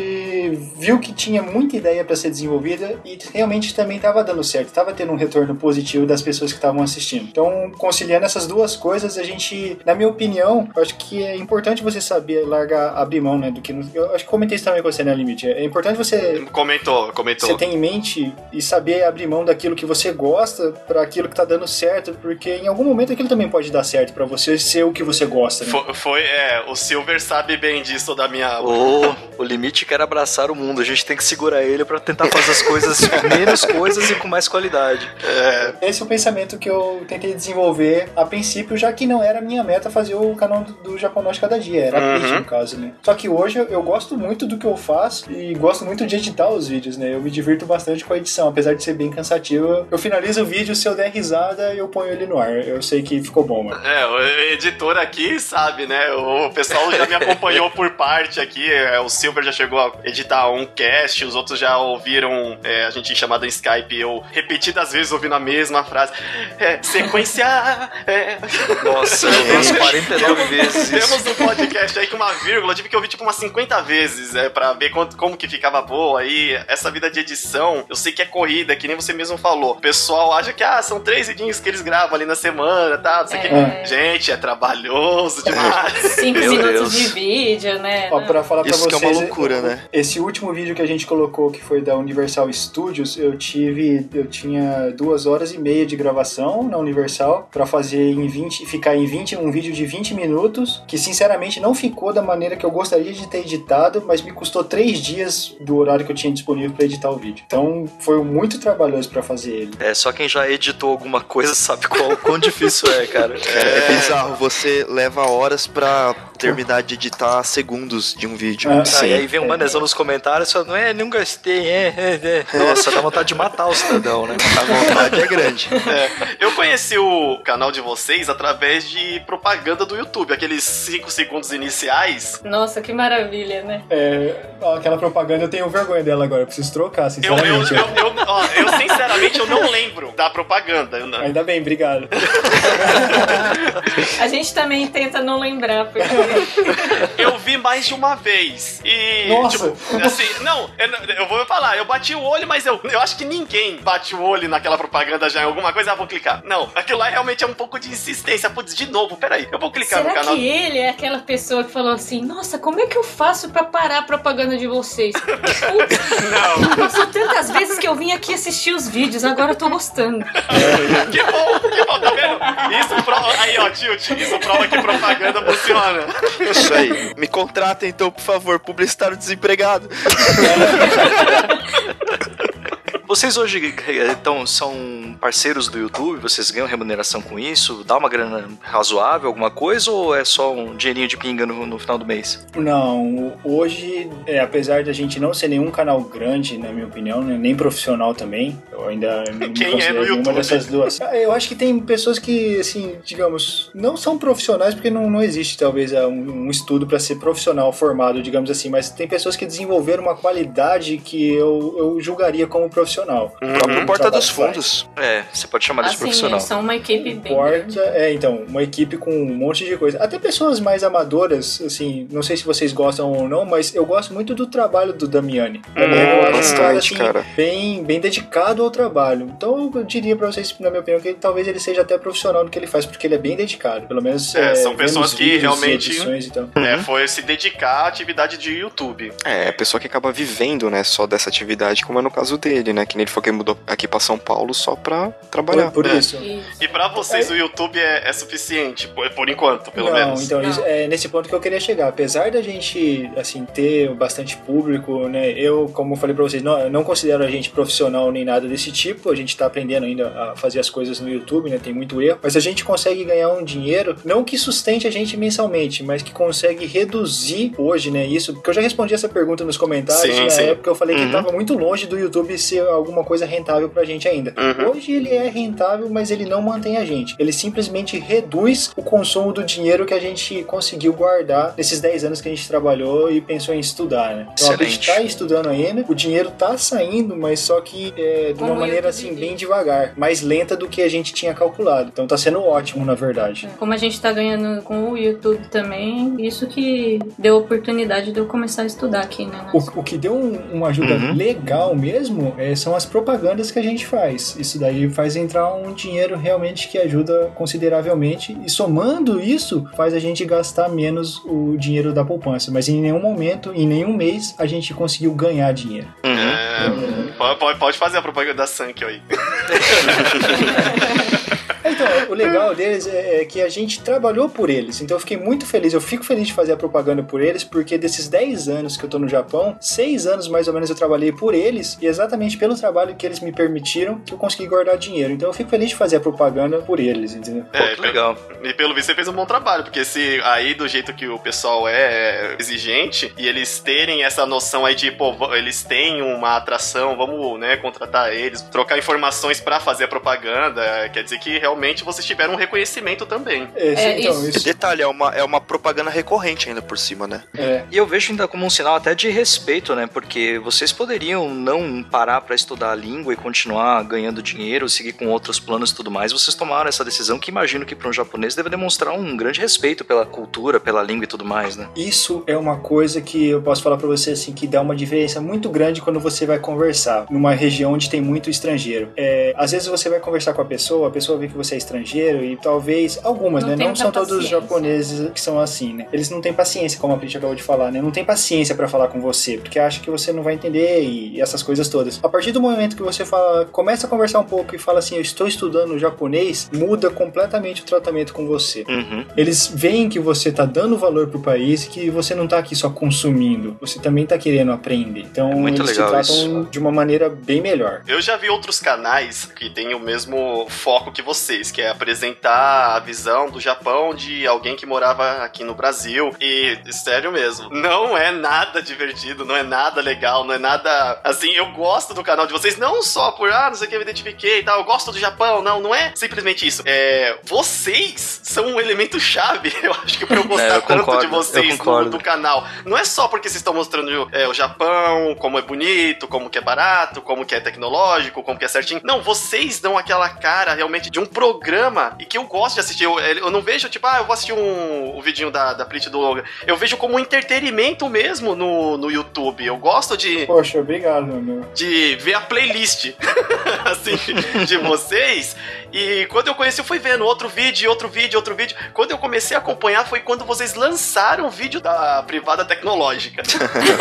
viu que tinha muita ideia para ser desenvolvida e realmente também estava dando certo, estava tendo um retorno positivo das pessoas que estavam assistindo. Então, conciliando essas duas coisas, a gente, na minha opinião, acho que é importante você saber largar, abrir mão, né, do que... Eu acho que comentei isso também com você, né, Limite? É importante você Comentou, comentou. você tem em mente e saber abrir mão daquilo que você gosta para aquilo que tá dando certo, porque em algum momento aquilo também pode dar certo para você ser o que você gosta, né? Foi, foi, é, o Silver sabe bem disso da minha. Ô, o limite quer abraçar o mundo. A gente tem que segurar ele pra tentar fazer as coisas menos coisas e com mais qualidade. É, Esse é o pensamento que eu tentei desenvolver a princípio, já que não era minha meta fazer o canal do, do Japão Norte cada dia, era a Uhum. No caso, né? Só que hoje eu, eu gosto muito do que eu faço e gosto muito de editar os vídeos, né? Eu me divirto bastante com a edição, apesar de ser bem cansativo. Eu finalizo o vídeo, se eu der risada, eu ponho ele no ar. Eu sei que ficou bom, mano. é, o editor aqui sabe, né? O pessoal já me acompanhou por parte aqui. é, O Silver já chegou a editar um cast, os outros já ouviram é, a gente chamado em Skype, eu repetidas vezes ouvindo a mesma frase. É, sequência. É. Nossa, umas 49 vezes. Temos um podcast aí com uma vírgula, eu tive que ouvir tipo umas 50 vezes, é, pra ver quanto, como que ficava boa aí. Essa vida de edição, eu sei que é corrida, que nem você mesmo falou. O pessoal acha que, ah, são três vídeos que eles gravam ali na semana, tá? Não sei o que. É. Gente, é trabalhoso demais. Cinco Meu minutos Deus. de vídeo, né? Ó, pra falar pra Isso que é vocês, uma loucura, eu- né? Esse último vídeo que a gente colocou, que foi da Universal Studios, eu tive, eu tinha duas horas e meia de gravação na Universal pra fazer em 20, ficar em 20, um vídeo de 20 minutos, que sinceramente não ficou da maneira que eu gostaria de ter editado, mas me custou três dias do horário que eu tinha disponível pra editar o vídeo. Então foi muito trabalhoso pra fazer ele. É, só quem já editou alguma coisa sabe qual, quão difícil é, cara. É, bizarro, você leva horas pra terminar de editar segundos de um vídeo. Ah, Ah, e aí vem um manezão nos comentários falando, é, não gostei, é, é, é. Nossa, dá vontade de matar o cidadão, né? A vontade é grande. É, eu conheci o canal de vocês através de propaganda do YouTube, aqueles 5 segundos iniciais. Nossa, que maravilha, né? É, ó, aquela propaganda eu tenho vergonha dela agora, eu preciso trocar, Eu, eu, sinceramente. eu, eu, ó, eu, sinceramente eu não lembro da propaganda. Eu não- Ainda bem, obrigado. A gente também tenta não lembrar, porque. Eu vi mais de uma vez. E. Nossa. Tipo, assim, não, eu, eu vou falar, eu bati o olho, mas eu, eu acho que ninguém bate o olho naquela propaganda já em alguma coisa, ah, vou clicar. Não, aquilo lá realmente é um pouco de insistência. Putz, de novo, peraí, eu vou clicar Será no canal. que ele é aquela pessoa que falou assim: Nossa, como é que eu faço pra parar a propaganda de vocês? Putz, Não, Passou tantas vezes que eu vim aqui assistir os vídeos, agora eu tô gostando. que bom, que bom, tá vendo? Isso prova. Aí, ó, Tilt, isso prova que propaganda funciona. Isso aí. Me contratem então, por favor, publicitário desempregado. Vocês hoje eh, então são parceiros do YouTube? Vocês ganham remuneração com isso? Dá uma grana razoável, alguma coisa? Ou é só um dinheirinho de pinga no, no final do mês? Não, hoje, é, apesar de a gente não ser nenhum canal grande, na minha opinião, né, nem profissional também, eu ainda me Quem é no YouTube? dessas duas. Ah, Eu acho que tem pessoas que, assim, digamos, não são profissionais porque não, não existe talvez é, um, um estudo para ser profissional formado, digamos assim, mas tem pessoas que desenvolveram uma qualidade que eu, eu julgaria como profissional. O próprio Uhum. Porta dos Fundos. É, você pode chamar de Assim, profissional. eles são uma equipe bem. Porta, é, então, uma equipe com um monte de coisa. Até pessoas mais amadoras, assim, não sei se vocês gostam ou não, mas eu gosto muito do trabalho do Damiani. Damiani eu acho um cara, bastante, assim, cara. Bem, bem dedicado ao trabalho. Então eu diria pra vocês, na minha opinião, que ele- talvez ele seja até profissional no que ele faz, porque ele é bem dedicado. Pelo menos É, são vendo pessoas que vídeos realmente-. É, foi se dedicar à atividade de YouTube. É, a pessoa que acaba vivendo, né, só dessa atividade, como é no caso dele, né? Que nem ele falou que ele mudou aqui pra São Paulo só pra trabalhar. Por, por É. isso. E pra vocês o YouTube é, é suficiente, por, por enquanto, pelo não, menos. então Não. é nesse ponto que eu queria chegar. Apesar da gente assim ter bastante público, né? Eu, como eu falei pra vocês, não, eu não considero a gente profissional nem nada desse tipo. A gente tá aprendendo ainda a fazer as coisas no YouTube, né? Tem muito erro, mas a gente consegue ganhar um dinheiro, não que sustente a gente mensalmente, mas que consegue reduzir hoje, né? Isso, porque eu já respondi essa pergunta nos comentários. Sim, na sim. época eu falei que Uhum. tava muito longe do YouTube ser alguma coisa rentável pra gente ainda. Uhum. Hoje ele é rentável, mas ele não mantém a gente. Ele simplesmente reduz o consumo do dinheiro que a gente conseguiu guardar nesses 10 anos que a gente trabalhou e pensou em estudar, né? Então a gente Excelente. tá estudando ainda, o dinheiro tá saindo, mas só que é, de uma maneira assim, bem devagar, mais lenta do que a gente tinha calculado. Então tá sendo ótimo, na verdade. Como a gente tá ganhando com o YouTube também, isso que deu oportunidade de eu começar a estudar aqui, né? O, o que deu um- uma ajuda Uhum. legal mesmo é, são as propagandas que a gente faz. Isso daí faz entrar um dinheiro realmente que ajuda consideravelmente. E somando isso, faz a gente gastar menos o dinheiro da poupança. Mas em nenhum momento, em nenhum mês, a gente conseguiu ganhar dinheiro. É, pode, pode- pode fazer a propaganda da Sankey aí. Então, o legal deles é, é que a gente trabalhou por eles. Então eu fiquei muito feliz. Eu fico feliz de fazer a propaganda por eles, porque desses 10 anos que eu tô no Japão, 6 anos mais ou menos eu trabalhei por eles, e exatamente pelo trabalho que eles me permitiram que eu consegui guardar dinheiro. Então eu fico feliz de fazer a propaganda por eles, entendeu? Pô, que legal. E pelo visto você fez um bom trabalho, porque se aí do jeito que o pessoal é exigente e eles terem essa noção aí de, pô, eles têm uma atração, vamos, né, contratar eles, trocar informações pra fazer a propaganda, quer dizer que realmente vocês tiveram um reconhecimento também. É, sim, É, então, isso- isso. Detalhe, é uma, é uma propaganda recorrente ainda por cima, né? É. E eu vejo ainda como um sinal até de respeito, né? Porque vocês poderiam não parar pra estudar a língua e continuar ganhando dinheiro, seguir com outros planos e tudo mais. Vocês tomaram essa decisão que imagino que para um japonês deve demonstrar um grande respeito pela cultura, pela língua e tudo mais, né? Isso é uma coisa que eu posso falar pra você assim que dá uma diferença muito grande quando você vai conversar numa região onde tem muito estrangeiro. É, às vezes você vai conversar com a pessoa, a pessoa vê que você é estrangeiro e talvez algumas, Não né? Não são todos os japoneses que são assim, né? Eles não têm paciência, como a Prit acabou de falar, né? Não tem paciência pra falar com você, porque acha que você não vai entender e, e essas coisas todas. A partir do momento que você fala, começa a conversar um pouco e fala assim, eu estou estudando japonês, muda completamente o tratamento com você. Uhum. Eles veem que você tá dando valor pro país e que você não tá aqui só consumindo, você também tá querendo aprender. Então É muito eles te tratam isso. de uma maneira bem melhor. Eu já vi outros canais que têm o mesmo foco que vocês, que é apresentar a visão do Japão de alguém que morava aqui no Brasil. E, sério mesmo, não é nada divertido, não é nada legal, não é nada. Assim, eu gosto do canal de vocês, não só por, ah, não sei o que, eu me identifiquei e tal, eu gosto do Japão, não, não é simplesmente isso. É. Vocês são um elemento chave, eu acho que pra eu gostar É, eu tanto concordo, de vocês concordo. do canal. Não é só porque vocês estão mostrando é, o Japão, como é bonito, como que é barato, como que é tecnológico, como que é certinho. Não, vocês dão aquela cara realmente de um programa e que eu gosto de assistir. Eu, eu não vejo, tipo, ah, eu vou assistir um, um vidinho da, da Prit do Logan. Eu vejo como um entretenimento mesmo no, no YouTube. Eu gosto de. Poxa, obrigado, meu. De ver a playlist, assim, de vocês. E quando eu conheci, eu fui vendo outro vídeo, outro vídeo, outro vídeo. Quando eu comecei a acompanhar foi quando vocês lançaram o vídeo da privada tecnológica.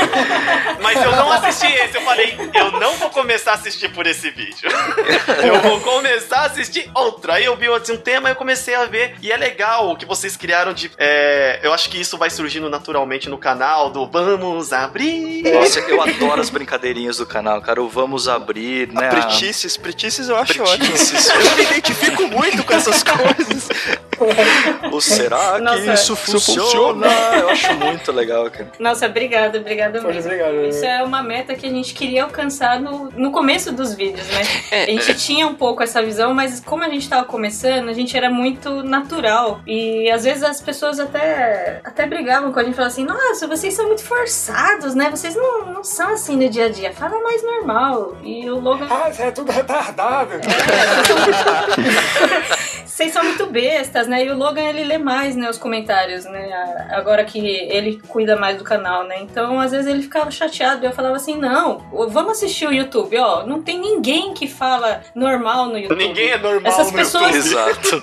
Mas eu não assisti esse. Eu falei, eu não vou começar a assistir por esse vídeo. eu vou começar a assistir outro. Aí eu vi assim, um tema e eu comecei a ver. E é legal o que vocês criaram de. É, eu acho que isso vai surgindo naturalmente no canal do Vamos Abrir. Nossa, eu adoro as brincadeirinhas do canal, cara. O Vamos Abrir, né? Pretices, pretices eu acho Pretices. ótimo. Eu me identifico muito com essas coisas. O será que Nossa. isso funciona? Eu acho muito legal, cara. Nossa, obrigada, obrigada Poxa, mesmo. obrigado. Isso é uma meta que a gente queria alcançar no, no começo dos vídeos, né? A gente tinha um pouco essa visão, mas como a gente tava começando, a gente era muito natural. E às vezes as pessoas até, até brigavam com a gente, falavam assim, nossa, vocês são muito forçados, né? Vocês não, não são assim no dia a dia, fala mais normal. E o Logan... Ah, você é tudo retardado. Vocês são muito bestas, né? E o Logan, ele lê mais, né, os comentários, né? Agora que ele cuida mais do canal, né? Então, às vezes ele ficava chateado e eu falava assim, não, vamos assistir o YouTube, ó. Não tem ninguém que fala normal no YouTube. Ninguém é normal Essas no pessoas- Exato.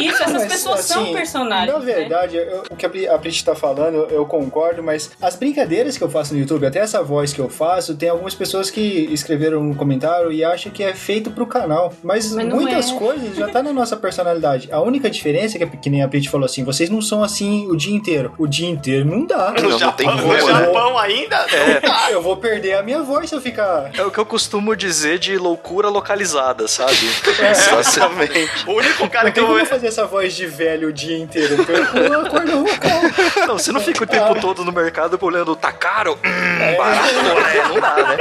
Isso, essas Mas, pessoas são assim, personagens, Na né? verdade, eu- o que a Pri- a Prit tá falando, eu, concordo, mas as brincadeiras que eu faço no YouTube, até essa voz que eu faço, tem algumas pessoas que escreveram um comentário e acham que é feito pro canal. Mas, Mas muitas é. coisas já tá na nossa personalidade. A única diferença é que, que nem a Prit falou assim, vocês não são assim o dia inteiro. O dia inteiro não dá. No Não, não Japão, tem no como, né? Japão ainda? Eu vou perder a minha voz se eu ficar. É o que eu costumo dizer de loucura localizada, sabe? Exatamente. O único cara Não que eu. eu fazer essa voz de velho o dia inteiro. Eu perco a corda vocal. Não, você não fica o tempo todo no mercado olhando, tá caro? Hum, barato, né? Não dá, né?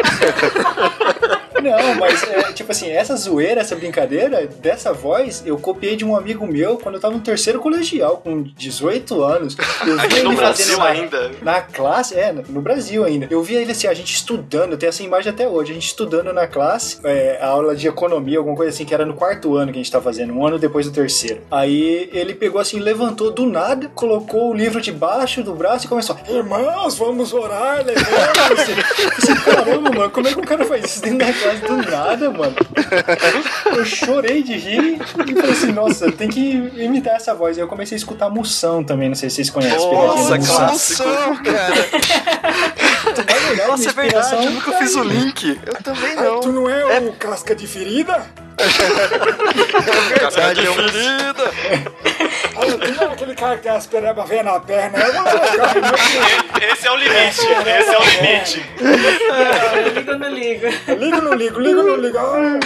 Não, mas é, tipo assim, essa zoeira, essa brincadeira, dessa voz, eu copiei de um amigo meu quando eu tava no terceiro colegial, com 18 anos. Eu vi Aqui no ele Brasil fazendo na- ainda. Na classe, é, no Brasil ainda. Eu via ele assim, a gente estudando, tem essa imagem até hoje, a gente estudando na classe, é, a aula de economia, alguma coisa assim, que era no quarto ano que a gente tá fazendo, um ano depois do terceiro. Aí ele pegou assim, levantou do nada, colocou o livro debaixo do braço e começou, irmãos, vamos orar, levanta-se. Caramba, mano, como é que o cara faz isso dentro da classe do nada, mano? Eu chorei de rir e falei assim, nossa, tem que imitar essa voz. Aí eu comecei a escutar Moção também, não sei se vocês conhecem. Nossa, clássico. Na verdade, Nossa, é verdade, eu nunca tá fiz o aí. link. Eu também Ah, não. tu não é, o casca de ferida? Verdade, é um- Ferida. Tu não é aquele cara que tem as perebas velhas na perna. É, Esse é o limite. Esse é o limite. Eu ligo ou não ligo? ligo ou não ligo, ligo ou não ligo. Ah.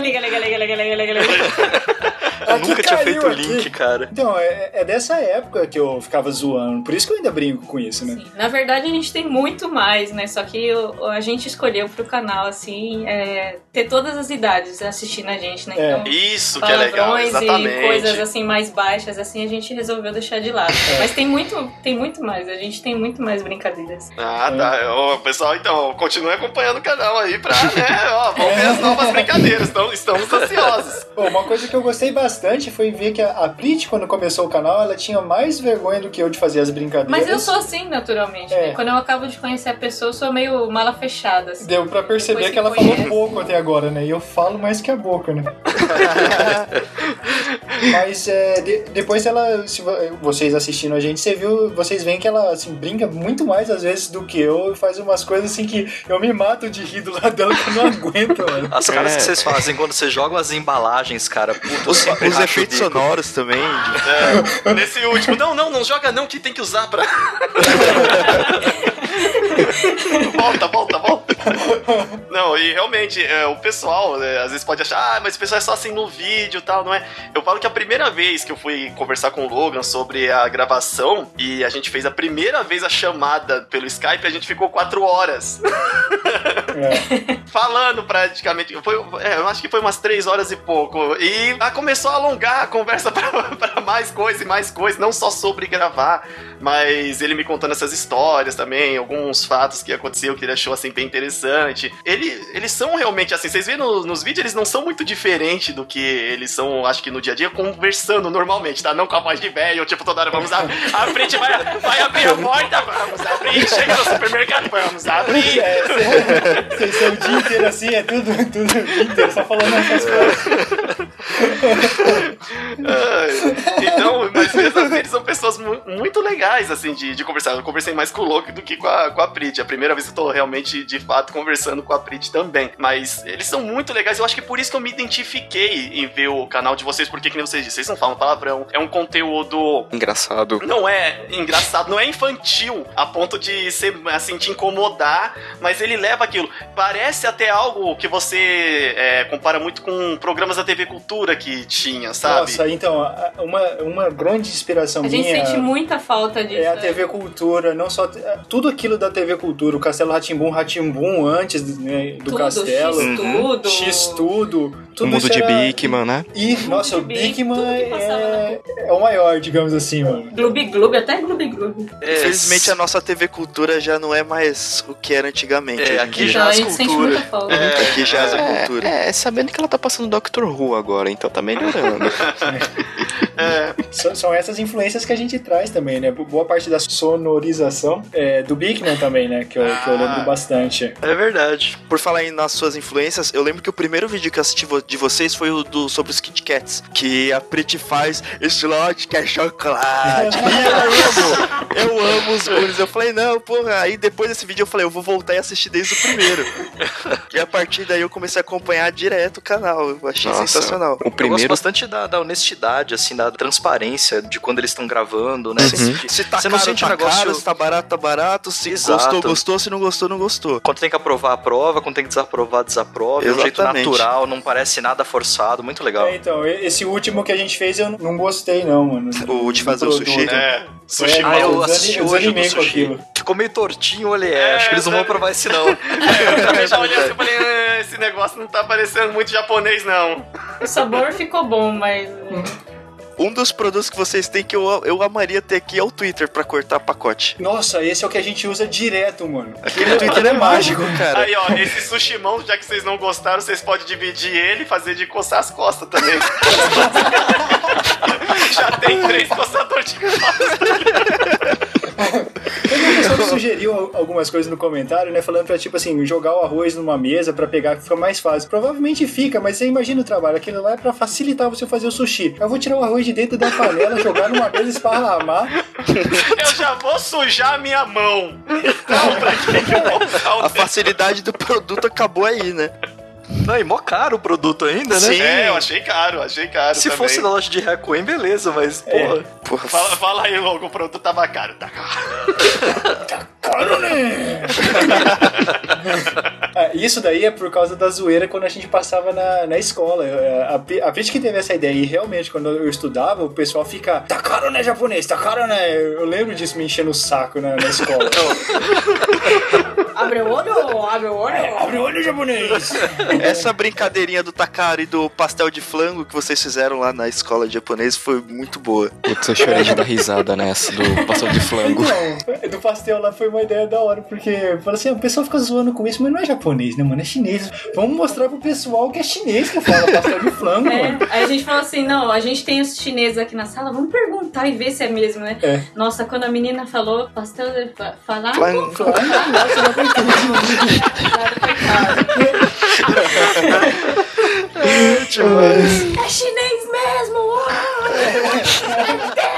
Liga, liga, liga, liga, liga, liga, liga. Eu Aqui nunca tinha feito o link, cara. Então, é, é dessa época que eu ficava zoando. Por isso que eu ainda brinco com isso, né? Sim. Na verdade, a gente tem muito mais, né? Só que o- a gente escolheu pro canal, assim, é, ter todas as idades assistindo a gente, né? É. Então, Isso que é legal, palavrões e exatamente. coisas assim mais baixas, assim, a gente resolveu deixar de lado. É. Mas tem muito, tem muito mais, a gente tem muito mais brincadeiras. Ah, tá. Ô, pessoal, então, continue acompanhando o canal aí pra, né, ó, vamos ver as novas brincadeiras. Então, estamos ansiosos. Pô, uma coisa que eu gostei bastante foi ver que a, a Prit, quando começou o canal, ela tinha mais vergonha do que eu de fazer as brincadeiras. Mas eu sou assim, naturalmente, É. né? Quando eu acabo de conhecer a pessoa, eu sou meio mala fechada, assim. Deu pra perceber Depois que ela se falou conhece. pouco até agora, né? E eu falo mais que a boca, né? Mas é, de- depois ela, se vo- vocês assistindo a gente, você viu, vocês veem que ela assim, brinca muito mais às vezes do que eu e faz umas coisas assim que eu me mato de rir do lado dela que eu não aguento, mano. As caras É. que vocês fazem quando vocês jogam as embalagens, cara. Puta, eu Os, efeitos bico. sonoros também. É, nesse último, não, não, não joga não, que tem que usar pra... volta, volta, volta. Não, e realmente, é, o pessoal, né, às vezes pode achar, ah, mas o pessoal é só assim no vídeo e tal, não é? Eu falo que a primeira vez que eu fui conversar com o Logan sobre a gravação, e a gente fez a primeira vez a chamada pelo Skype, a gente ficou quatro horas. Falando praticamente. Foi, é, eu acho que foi umas três horas e pouco. E ah, começou a alongar a conversa para mais coisa e mais coisa, não só sobre gravar, mas ele me contando essas histórias também, alguns fatos que aconteceu que ele achou assim bem interessante. Ele, eles são realmente assim, vocês veem no, nos vídeos, eles não são muito diferentes do que eles são, acho que no dia a dia, conversando normalmente, tá? Não com a voz de velho, tipo, toda hora vamos abrir, a frente vai, vai abrir a porta, vamos abrir, chega no supermercado, vamos abrir. É, vocês são o dia assim, é tudo, tudo só falando essas coisas. Então, mas mesmo assim, eles são pessoas mu muito legais, assim, de, de conversar. Eu conversei mais com o Loki do que com a, com a Prit. A primeira vez que eu tô realmente, de fato, conversando com a Prit também. Mas eles são muito legais. Eu acho que por isso que eu me identifiquei em ver o canal de vocês, porque, que nem vocês disseram, vocês não falam palavrão. É um conteúdo. Engraçado. Não é engraçado, não é infantil a ponto de ser, assim, te incomodar, mas ele leva aquilo. Parece até algo que você é, compara muito com programas da TV Cultura que tinha, sabe? Nossa, então, uma, uma grande inspiração A gente minha sente muita falta disso. é a né? TV Cultura, não só tudo aquilo da TV Cultura, o Castelo Ratimbum, Ratimbum antes né, do Tudo, Castelo, X tudo. X tudo, O mundo isso de era... Bigman, né? E, nossa, o Bigman é, é o maior, digamos assim, mano. Gloob Gloob, até Gloob Gloob. É, Infelizmente a nossa TV Cultura já não é mais o que era antigamente. É, aqui já a as gente sente cultura. muita falta. Aqui já é, a cultura. É, é, sabendo que ela tá passando Doctor Who agora, então tá melhorando. São, são essas influências que a gente traz também, né? Boa parte da sonorização é, do Bigman também, né? Que eu, que eu lembro bastante. É verdade. Por falar em nas suas influências, eu lembro que o primeiro vídeo que eu assisti de vocês foi o do, sobre os Kit Kats, que a Pretty faz slot que é chocolate. Eu amo, eu amo os gurus. Eu falei, não, porra. Aí depois desse vídeo eu falei, eu vou voltar e assistir desde o primeiro. E a partir daí eu comecei a acompanhar direto o canal. Eu achei Nossa, sensacional. O Eu gosto primeiro. bastante da, da honestidade, assim, da transparência de quando eles estão gravando, né? Se, Se, se tá você caro, não sente tá negócio. caro, se tá barato, tá barato. Se Exato. gostou, gostou. Se não gostou, não gostou. Quando tem que aprovar, aprova. Quando tem que desaprovar, desaprova. É um jeito natural, não parece nada forçado. Muito legal. É, então, esse último que a gente fez eu não gostei, não, mano. O de fazer o sushi? É, sushi É, Ah, eu eu assisti eu hoje do com sushi. aquilo. Ficou meio tortinho, olha, é, acho que eles não vão aprovar esse não. Eu também já olhei assim e falei, "Ah, esse negócio não tá parecendo muito japonês, não. O sabor ficou bom, mas. Um dos produtos que vocês têm que eu, eu amaria ter aqui é o Twitter pra cortar pacote. Nossa, esse é o que a gente usa direto, mano. Aquele Twitter é mágico, cara. Aí, ó, esse sushimão, já que vocês não gostaram, vocês podem dividir ele e fazer de coçar as costas também. já tem três coçadores de costas. Que sugeriu al- algumas coisas no comentário, né? Falando pra, tipo assim, jogar o arroz numa mesa pra pegar, que fica mais fácil. Provavelmente fica, mas você imagina o trabalho. Aquilo lá é pra facilitar você fazer o sushi. Eu vou tirar o arroz de dentro da panela, jogar numa mesa, esparramar. Eu já vou sujar a minha mão. Então, pra que eu vou usar o A facilidade do produto acabou aí, né? Não, e mó caro o produto ainda, né? Sim. É, eu achei caro, achei caro Se também. fosse na loja de Requiem, beleza, mas, porra. Porra, Fala, fala aí logo, o produto tava caro. Tá caro. Caro, né? Ah, Isso daí é por causa da zoeira quando a gente passava na, na escola. Eu- A, a Prit que teve essa ideia, e realmente, quando eu estudava, o pessoal fica, tá caro, né, japonês? Tá caro, né? Eu lembro disso me enchendo o saco na, na escola. Abre o olho, abre o olho. Abre o olho, japonês! essa brincadeirinha do Takara e do pastel de flango que vocês fizeram lá na escola de japonês foi muito boa. Putz, eu chorei de dar risada nessa do pastel de flango. Não, do pastel lá foi uma ideia da hora, porque fala assim, o pessoal fica zoando com isso, mas não é japonês, né, mano? É chinês. Vamos mostrar pro pessoal que é chinês que fala pastel de flango, É, mano. aí a gente falou assim, não, a gente tem os chineses aqui na sala, vamos perguntar e ver se é mesmo, né? É. Nossa, quando a menina falou pastel de fa- falar, Flango. Ah, nossa, não acredito. é chinês mesmo! uau! É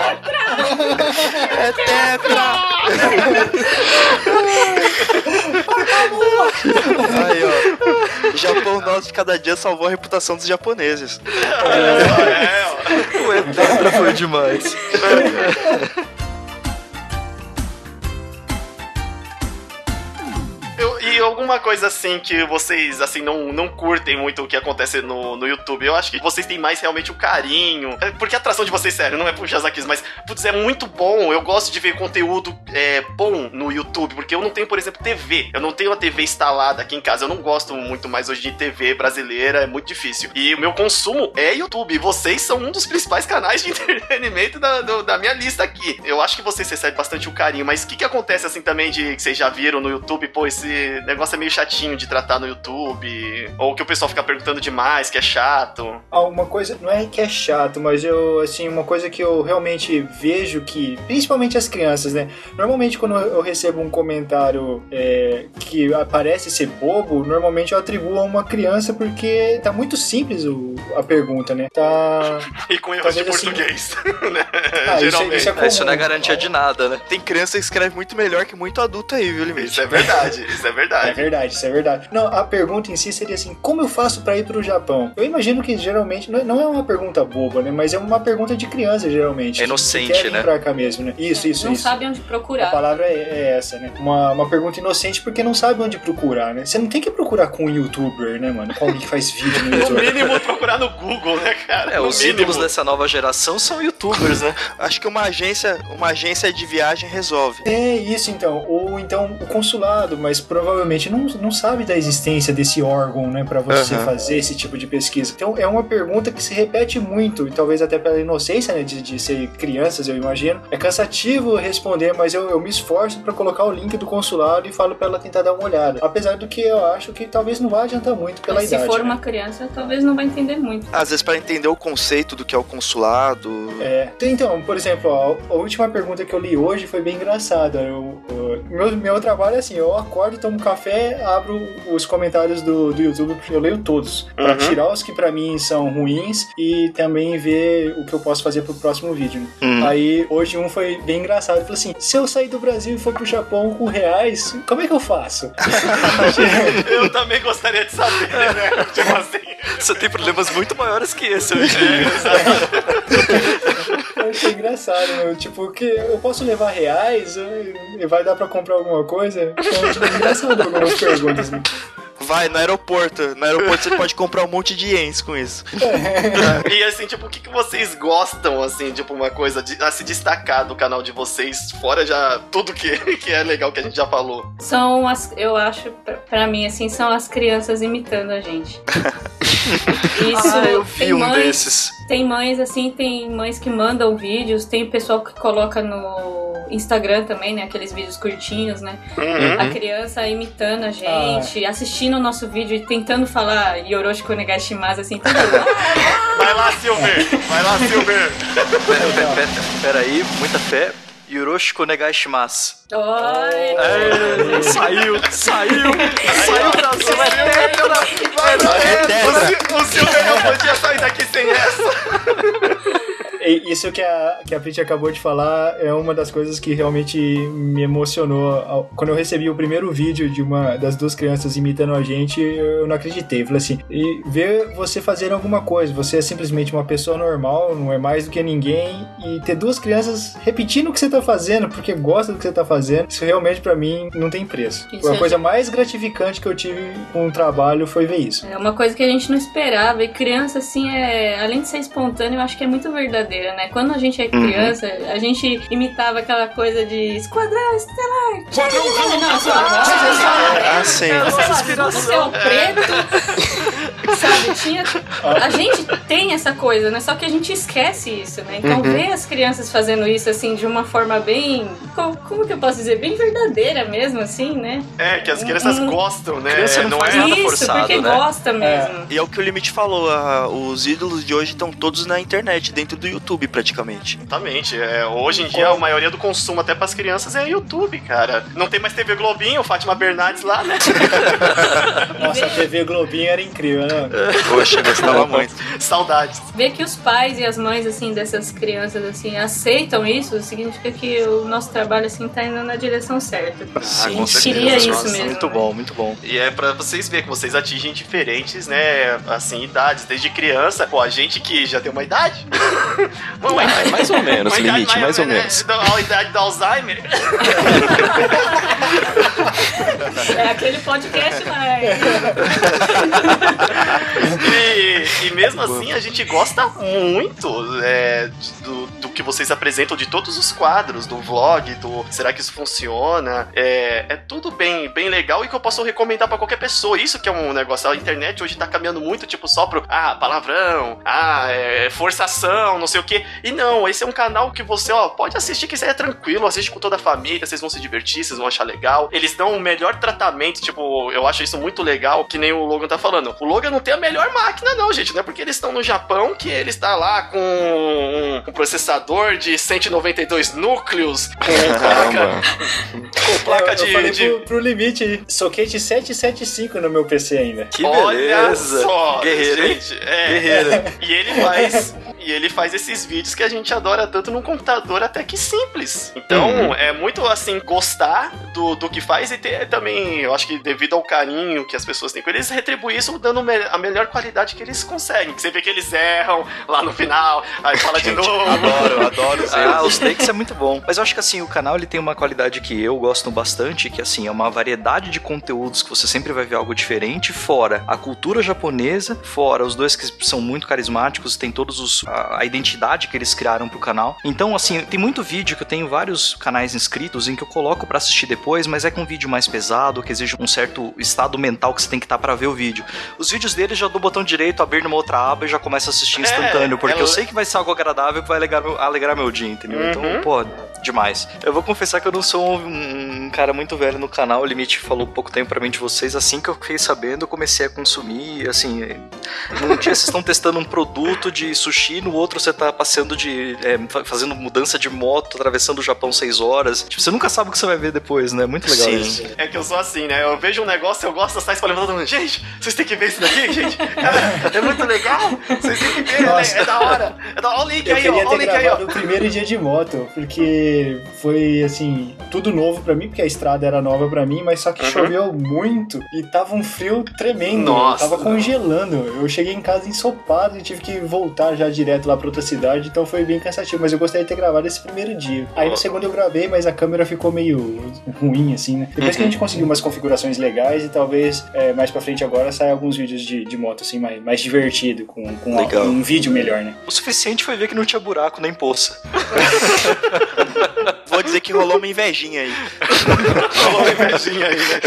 tetra! Aí, ó. Japão nosso de cada dia salvou a reputação dos japoneses. É, ó. O Etetra foi demais. Eu- algum alguma coisa assim que vocês, assim, não, não curtem muito o que acontece no, no YouTube? Eu acho que vocês têm mais realmente o carinho. É, Porque a atração de vocês, sério, não é puxar Zakis, mas, putz, é muito bom. Eu gosto de ver conteúdo é, bom no YouTube, porque eu não tenho, por exemplo, TV. Eu não tenho a TV instalada aqui em casa. Eu não gosto muito mais hoje de TV brasileira, é muito difícil. E o meu consumo é YouTube. Vocês são um dos principais canais de entretenimento da, do- da minha lista aqui. Eu acho que vocês recebem bastante o carinho, mas o que, que acontece assim também de que vocês já viram no YouTube? Pô, esse negócio é meio chatinho de tratar no YouTube. Ou que o pessoal fica perguntando demais, que é chato. Ah, uma coisa, não é que é chato, mas eu, assim, uma coisa que eu realmente vejo que, principalmente as crianças, né? Normalmente quando eu recebo um comentário é, que parece ser bobo, normalmente eu atribuo a uma criança porque tá muito simples o- a pergunta, né? Tá. E com erros de assim- português, né? Ah, isso, Geralmente. isso é É, comum. isso não é garantia de nada, né? Tem criança que escreve muito melhor que muito adulto aí, viu, Limite? Isso é verdade, isso é É verdade. verdade, isso é verdade. Não, a pergunta em si seria assim: como eu faço pra ir pro Japão? Eu imagino que geralmente não é- não é uma pergunta boba, né? Mas é uma pergunta de criança, geralmente. É inocente, que quer vir né? pra cá mesmo, né? Isso, isso, não isso. sabe onde A procurar. palavra é, é essa, né? Uma, uma pergunta inocente porque não sabe onde procurar, né? Você não tem que procurar com um youtuber, né, mano? Com alguém que faz vídeo no No YouTube. mínimo procurar no Google, né, cara? É, no os mínimo. ídolos dessa nova geração são youtubers, né? Acho que uma agência, uma agência de viagem resolve. É isso então. Ou então o consulado, mas provavelmente não, não sabe da existência desse órgão, né, Pra você Aham. fazer esse tipo de pesquisa. Então é uma pergunta que se repete muito, e talvez até pela inocência, né, de, de ser crianças, eu imagino. É cansativo responder, mas eu, eu me esforço pra colocar o link do consulado e falo pra ela tentar dar uma olhada. Apesar do que eu acho que talvez não vá adiantar muito pela Mas se idade. for né? uma criança, talvez não vai entender muito. Às vezes para entender o conceito do que é o consulado. É. Então, por exemplo, ó, a última pergunta que eu li hoje foi bem engraçada. Eu, eu- meu, meu trabalho é assim, eu acordo, tomo café, abro os comentários do, do YouTube, eu leio todos. Pra Uhum. tirar os que pra mim são ruins e também ver o que eu posso fazer pro próximo vídeo. Uhum. Aí, hoje um foi bem engraçado. Ele falou assim, se eu sair do Brasil e for pro Japão com reais, como é que eu faço? Eu também gostaria de saber, né? Tipo assim. Você tem problemas muito maiores que esse hoje. Eu achei engraçado, meu. Tipo, que eu posso levar reais e vai dar pra comprar alguma coisa? Então, tipo, engraçado algumas perguntas, né? Vai no aeroporto. No aeroporto você pode comprar um monte de ienes com isso. E assim, tipo, o que, que vocês gostam, assim, tipo, uma coisa de, a se destacar do canal de vocês, fora já tudo que, que é legal que a gente já falou. São as, eu acho, pra, pra mim, assim, são as crianças imitando a gente. Isso, Ah, eu vi tem um mães, desses. Tem mães, assim, tem mães que mandam vídeos, tem pessoal que coloca no Instagram também, né? Aqueles vídeos curtinhos, né? Uhum. A criança imitando a gente, assistindo o nosso vídeo e tentando falar Yoroshiko Negashimasu, assim, tudo. Vai lá, Silver! Vai lá, Silver! Pera, pera, pera, pera aí, muita fé. Yoroshiko negaishimasu. Oi! É, saiu, saiu, saiu Brasil, é tetra, Vai é, o, Sil- o Silver não podia sair daqui sem essa! Isso que a, que a Prit acabou de falar é uma das coisas que realmente me emocionou. Quando eu recebi o primeiro vídeo de uma das duas crianças imitando a gente, eu não acreditei. Falei assim, e ver você fazer alguma coisa, você é simplesmente uma pessoa normal, não é mais do que ninguém, e ter duas crianças repetindo o que você tá fazendo, porque gosta do que você tá fazendo, isso realmente pra mim não tem preço. Isso a é- coisa mais gratificante que eu tive com o trabalho foi ver isso. É uma coisa que a gente não esperava. E criança, assim, é. Além de ser espontâneo, eu acho que é muito verdadeira, né? Quando a gente é criança, a gente imitava aquela coisa de Esquadrão Estelar! Esquadrão Não, sua voz, Ah, sim. Você é o preto. Sabe, tinha. A gente tem essa coisa, né? Só que a gente esquece isso, né? Então ver as crianças fazendo isso assim de uma forma bem. Como, como que eu posso dizer? Bem verdadeira mesmo, assim, né? É, que as crianças Hum. gostam, né? Criança não faz é... nada isso, forçado, porque né? gosta mesmo. E é o que o Limite falou, a- os ídolos de hoje estão todos na internet, dentro do YouTube praticamente. Exatamente. É, hoje em dia, a maioria do consumo, até pras crianças, é YouTube, cara. Não tem mais TV Globinho, Fátima Bernardes lá, né? Nossa, a TV Globinho era incrível, né? Poxa, eu gostava muito. Saudades. Ver que os pais e as mães, assim, dessas crianças, assim, aceitam isso, significa que o nosso trabalho, assim, tá indo na direção certa. Ah, Eu com certeza. queria isso Nossa, mesmo. Muito né? bom, muito bom. E é pra vocês verem que vocês atingem diferentes, né? Assim, idades. Desde criança, pô, a gente que já tem uma idade. Uma É, mais ou menos, idade limite, mais ou né, menos. da- A idade do Alzheimer. É aquele podcast lá. é. E, e mesmo assim a gente gosta muito é, do, do que vocês apresentam de todos os quadros, do vlog, do será que isso funciona? É, é tudo bem, bem legal e que eu posso recomendar pra qualquer pessoa. Isso que é um negócio. A internet hoje tá caminhando muito, tipo, só pro ah, palavrão, ah, é, forçação, não sei o que. E não, esse é um canal que você, ó, pode assistir que isso é tranquilo, assiste com toda a família, vocês vão se divertir, vocês vão achar legal. Eles dão o melhor tratamento, tipo, eu acho isso muito legal, que nem o Logan tá falando. O Logan não tem a melhor máquina, não, gente. Não é porque eles estão no Japão que ele está lá com um, processador de 192 núcleos, com placa, com placa eu, de. eu falei de- pro, pro limite, soquete 775 no meu PC ainda. Que Olha beleza. só, Guerreiro, gente. É, Guerreiro. E ele faz. E ele faz esses vídeos que a gente adora tanto num computador até que simples. Então, Uhum. é muito assim, gostar do, do que faz e ter também, eu acho que devido ao carinho que as pessoas têm com eles, retribuir isso dando me- a melhor qualidade que eles conseguem. Que você vê que eles erram lá no final, aí fala de novo. Adoro, adoro os Ah, os takes é muito bom. Mas eu acho que assim, o canal ele tem uma qualidade que eu gosto bastante, que assim, é uma variedade de conteúdos que você sempre vai ver algo diferente, fora a cultura japonesa, fora os dois que são muito carismáticos, tem todos os a, a identidade que eles criaram pro canal. Então, assim, tem muito vídeo que eu tenho vários canais inscritos em que eu coloco pra assistir depois, mas é com um vídeo mais pesado, que exige um certo estado mental que você tem que estar pra ver o vídeo. Os vídeos deles já dou o botão direito, abrir numa outra aba e já começo a assistir É, instantâneo, porque ela- eu sei que vai ser algo agradável que vai alegrar meu, alegrar meu dia, entendeu? Uhum. Então, pô, demais. Eu vou confessar que eu não sou um, um cara muito velho no canal, o Limite falou pouco tempo pra mim de vocês, assim que eu fiquei sabendo, eu comecei a consumir, assim, num dia vocês estão testando um produto de sushi, no outro você tá passeando de, é, fa- fazendo mudança de moto, atravessando o Japão seis horas, tipo, você nunca sabe o que você vai ver depois, né? Muito legal Sim. isso. É que eu sou assim, né? Eu vejo um negócio, eu gosto espalhando todo mundo. Gente, vocês têm que ver isso daqui, gente. Cara, é muito legal. Vocês têm que ver, né? Nossa. é da hora. É da... Olha o link Eu aí, ó. Olha o link aí, ó. o primeiro dia de moto, porque foi assim, tudo novo pra mim, porque a estrada era nova pra mim, mas só que Uhum. choveu muito e tava um frio tremendo. Nossa. Tava congelando. Eu cheguei em casa ensopado e tive que voltar já direto lá pra outra cidade, então foi bem cansativo, mas eu gostaria de ter gravado esse primeiro dia. Aí no segundo eu gravei, mas a câmera ficou meio ruim, assim, né? Depois que a gente conseguiu umas configurações legais e talvez é, mais pra frente agora saia alguns vídeos de, de moto, assim, mais, mais divertido, com, com Legal. um vídeo melhor, né? O suficiente foi ver que não tinha buraco nem poça. Vou dizer que rolou uma invejinha aí. Falou uma invejinha aí, né?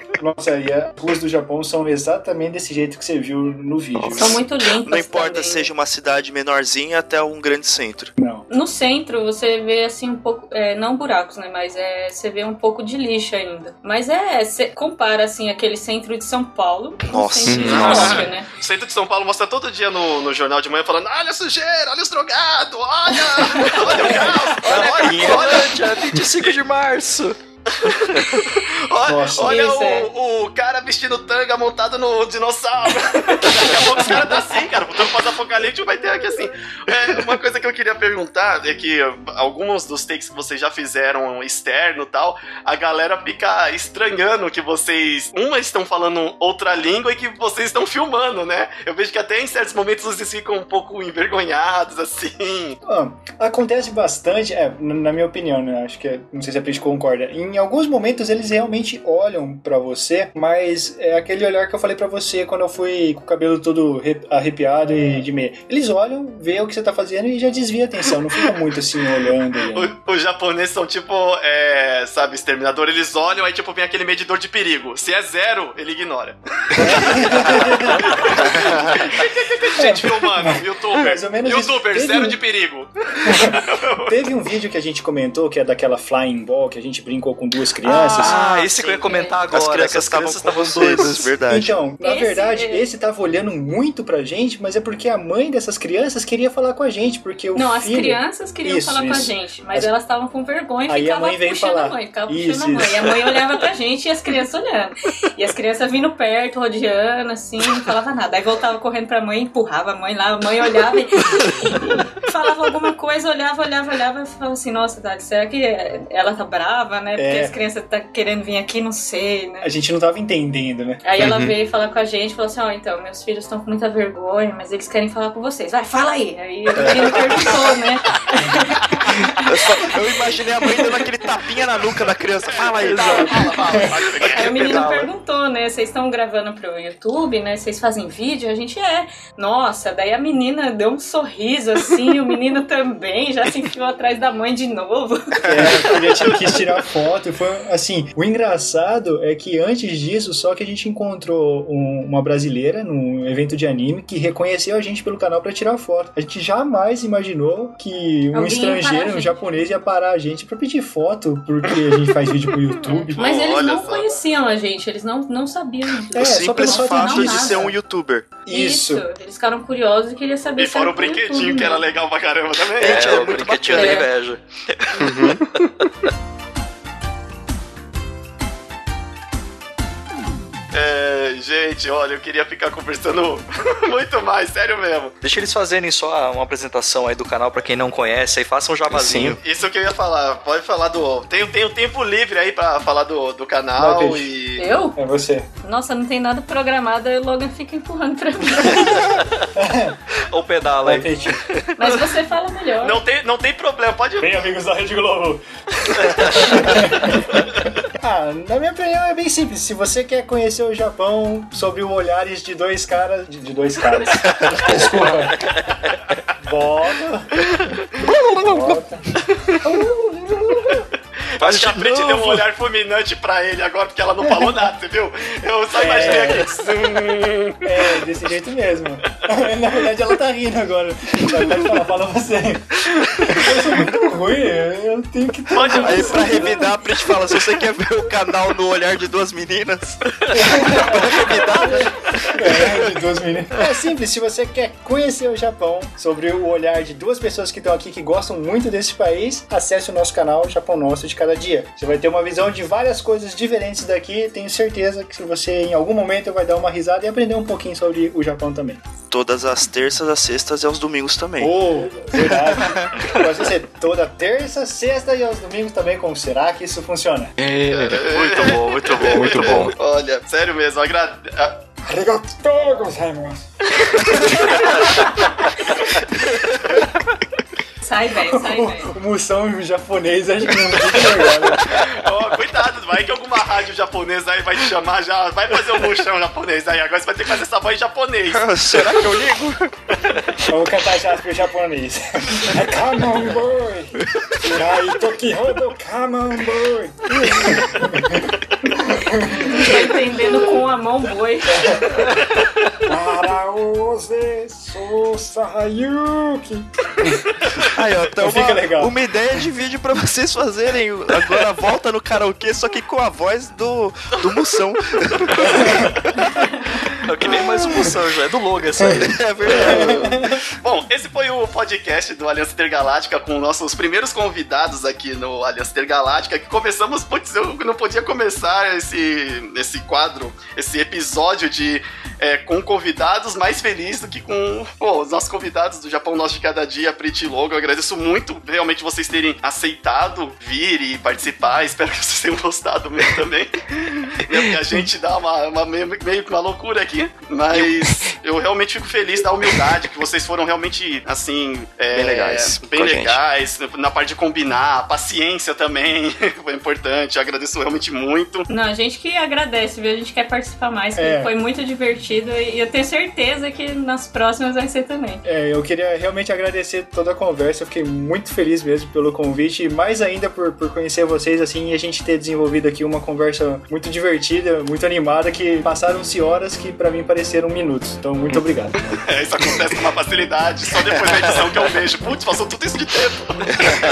Nossa, e as ruas do Japão são exatamente desse jeito que você viu no vídeo. São muito limpas. Não importa também. se seja uma cidade menorzinha até um grande centro. Não. No centro você vê assim um pouco, é, não buracos, né? Mas é, você vê um pouco de lixo ainda. Mas é, você compara assim aquele centro de São Paulo com Nossa. o centro de Nossa. Tóquio, né? O centro de São Paulo mostra todo dia no, no jornal de manhã falando: olha a sujeira, olha os drogados, olha, olha o caos, olha, olha, dia 25 de março. Olha, olha Isso, é. o, o cara vestindo tanga montado no dinossauro. Daqui a pouco os caras tá assim, cara. Futuro pós-apocalíptico vai ter aqui assim. É, uma coisa que eu queria perguntar é que alguns dos takes que vocês já fizeram externo e tal, a galera fica estranhando que vocês, uma, estão falando outra língua e que vocês estão filmando, né? Eu vejo que até em certos momentos vocês ficam um pouco envergonhados, assim. Ah, acontece bastante, é, na minha opinião, né? Acho que é- não sei se a Pris concorda. Em alguns momentos eles realmente olham pra você, mas é aquele olhar que eu falei pra você quando eu fui com o cabelo todo re- arrepiado e de meia. Eles olham, vê o que você tá fazendo e já desvia a atenção, não fica muito assim olhando. O- Os japoneses são tipo, é, sabe, exterminador, eles olham aí tipo vem aquele medidor de perigo. Se é zero, ele ignora. Gente filmando, youtuber. Mais ou menos isso. Youtuber, Teve zero um- de perigo. Teve um vídeo que a gente comentou, que é daquela flying ball, que a gente brincou com duas crianças. Ah, esse que eu ia comentar agora. As crianças que as estavam crianças com estavam doidas. verdade. Então, na Esse verdade, é- esse tava olhando muito pra gente, mas é porque a mãe dessas crianças queria falar com a gente, porque o Não, as filho... crianças queriam Isso, falar com a isso. gente, mas As- elas estavam com vergonha e ficavam puxando falar. a mãe, ficava Isso, puxando a mãe. isso. E a mãe olhava pra gente e as crianças olhando. E as crianças vindo perto, rodeando, assim, não falava nada. Aí voltava correndo pra mãe, empurrava a mãe lá, a mãe olhava e falava alguma coisa, olhava, olhava, olhava e falava assim, nossa, Tati, será que ela tá brava, né? Porque É. as crianças tá querendo vir aqui, não sei, né? A gente não tava entendendo, né? Aí ela veio falar com a gente, falou assim, ó, então, meus filhos estão com muita vergonha, mas eles querem falar com vocês. Vai, fala aí. Aí o menino perguntou, né? Eu, só- eu imaginei a mãe dando aquele tapinha na nuca da criança. Fala aí, fala, fala, fala. Aí o menino Pedala. perguntou, né? Vocês estão gravando pro YouTube, né? Vocês fazem vídeo? A gente é. Nossa, daí a menina deu um sorriso assim, o menino também já se enfiou atrás da mãe de novo. É, porque tinha quis tirar foto. Foi assim. O engraçado é que antes disso, só que a gente encontrou um- uma brasileira num evento de anime que reconheceu a gente pelo canal pra tirar foto. A gente jamais imaginou que um Alguém a estrangeiro, um gente. Japonês, ia parar a gente pra pedir foto, porque a gente faz vídeo pro YouTube. Mas eles Olha não só. conheciam a gente, eles não, não sabiam. É, o só simples fato de de não ser nada. um youtuber. Isso. Eles ficaram curiosos e queriam saber E fora era o brinquedinho YouTube que era mesmo. legal pra caramba também. Gente, É, é o muito brinquedinho da bacana. inveja. É, gente, olha, eu queria ficar conversando muito mais, sério mesmo. Deixa eles fazerem só uma apresentação aí do canal pra quem não conhece, aí faça um jabazinho. Isso que eu ia falar, pode falar do. Tem, tem um tempo livre aí pra falar do, do canal Vai, e. Eu? É você. Nossa, não tem nada programado, aí o Logan fica empurrando pra mim. Ou pedala aí. Mas você fala melhor. Não tem, não tem problema, pode. Bem, amigos da Rede Globo. ah, na minha opinião é bem simples. Se você quer conhecer o Japão sobre o olhares de dois caras. De, de dois caras. Desculpa. Volta. Acho que a Brit deu um olhar fulminante pra ele agora, porque ela não falou nada, você viu? Eu só imaginei aqui. Zum. É, desse jeito mesmo. Na verdade, ela tá rindo agora. Pode falar, fala você. Eu sou muito ruim, eu tenho que ter. Pode- Aí pra revidar, a Prit fala: se você quer ver o canal no olhar de duas meninas, É, de duas meninas. É simples, se você quer conhecer o Japão, sobre o olhar de duas pessoas que estão aqui que gostam muito desse país, acesse o nosso canal Japão Nosso de Cada Dia. Você vai ter uma visão de várias coisas diferentes daqui. Tenho certeza que se você em algum momento vai dar uma risada e aprender um pouquinho sobre o Japão também. todas as terças, as sextas e aos domingos também. Oh, verdade. Pode ser toda terça, sexta e aos domingos também. Como será que isso funciona? Muito bom, muito bom. Muito bom. Olha, sério mesmo, agra... a- Arigatou gozaimasu. Sai, velho, sai, velho. O Moção em japonês acho que não fica legal. né? Cuidado, vai que alguma rádio japonesa aí vai te chamar já, vai fazer um mochão japonês aí, agora você vai ter que fazer essa voz em japonês. Será que eu ligo? Vamos cantar já pro japonês. Come on, boy. Ai, Tokihodo, come on, boy. Tá entendendo com a mão boi. Araose Sosayuki. Aí, ó, então Fica uma, legal. uma ideia de vídeo pra vocês fazerem. Agora volta no karaokê, só que com a voz do, do Moção. É que nem mais um moção já, é do Logan essa aí. É verdade. Bom, esse foi o podcast do Aliança Intergaláctica com nossos primeiros convidados aqui no Aliança Intergaláctica, que começamos, putz, eu não podia começar esse, esse quadro, esse episódio de é, com convidados mais feliz do que com pô, os nossos convidados do Japão Nosso de Cada Dia, Prit e Logo. Eu agradeço muito realmente vocês terem aceitado vir e participar. Espero que vocês tenham gostado mesmo também. Porque a gente dá uma, uma meio, meio que uma loucura aqui. Mas eu realmente fico feliz da humildade, que vocês foram realmente, assim... é, Bem legais Bem a gente. legais, na parte de combinar, a paciência também foi importante. Eu agradeço realmente muito. Não, a gente que agradece, viu? A gente quer participar mais, É. foi muito divertido e eu tenho certeza que nas próximas vai ser também. É, eu queria realmente agradecer toda a conversa. Eu fiquei muito feliz mesmo pelo convite e mais ainda por, por conhecer vocês assim e a gente ter desenvolvido aqui uma conversa muito divertida, muito animada que passaram-se horas que pra mim pareceram minutos. Então, muito obrigado. É, isso acontece com uma facilidade, só depois da edição que eu vejo. Putz, passou tudo isso de tempo.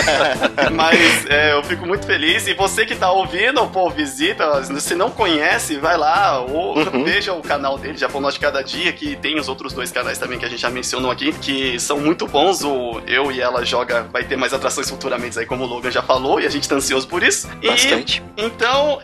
Mas é, eu fico muito feliz. E você que tá ouvindo, pô, visita. Se não conhece, vai lá ou veja o canal dele, Japão Norte Cada Dia, que tem os outros dois canais também que a gente já mencionou aqui, que são muito bons. O Eu e Ela Joga vai ter mais atrações futuramente aí, como o Logan já falou, e a gente tá ansioso por isso. E, Bastante. então.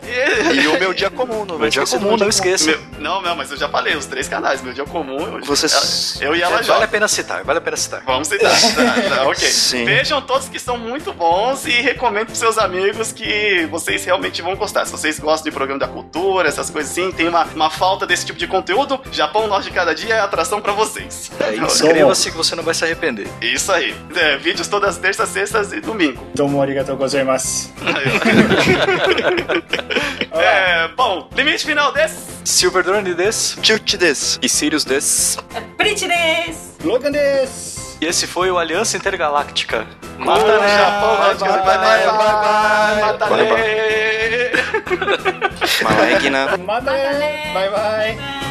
E o meu dia comum, não Meu dia comum, não esqueça. Meu, Não, não, mas eu já falei, os três canais, meu dia comum. Eu, Vocês- eu e ela vale já. a pena citar, vale a pena citar. Vamos citar. Tá, tá, ok. Sim. Vejam todos que são muito bons e recomendo pros seus amigos que vocês realmente vão gostar. Se vocês gostam de programa da cultura, essas coisas assim, tem uma, uma falta desse tipo de conteúdo, Japão Nós de Cada Dia é atração pra vocês. É, inscreva-se que você não vai se arrepender. Isso aí. É, vídeos todas terças, sextas e domingo. Domo arigatou gozaimasu. É, bom, limite final desse. Silver Drone desse. Tilt desse. E Sirius des. Prettiness! Logan des. E esse foi o Aliança Intergaláctica. Mata Mata, né? né? Japão Nós de Cada Dia. Bye, bye, bye, bye. Mata Bye, né? Manda. Bye bye.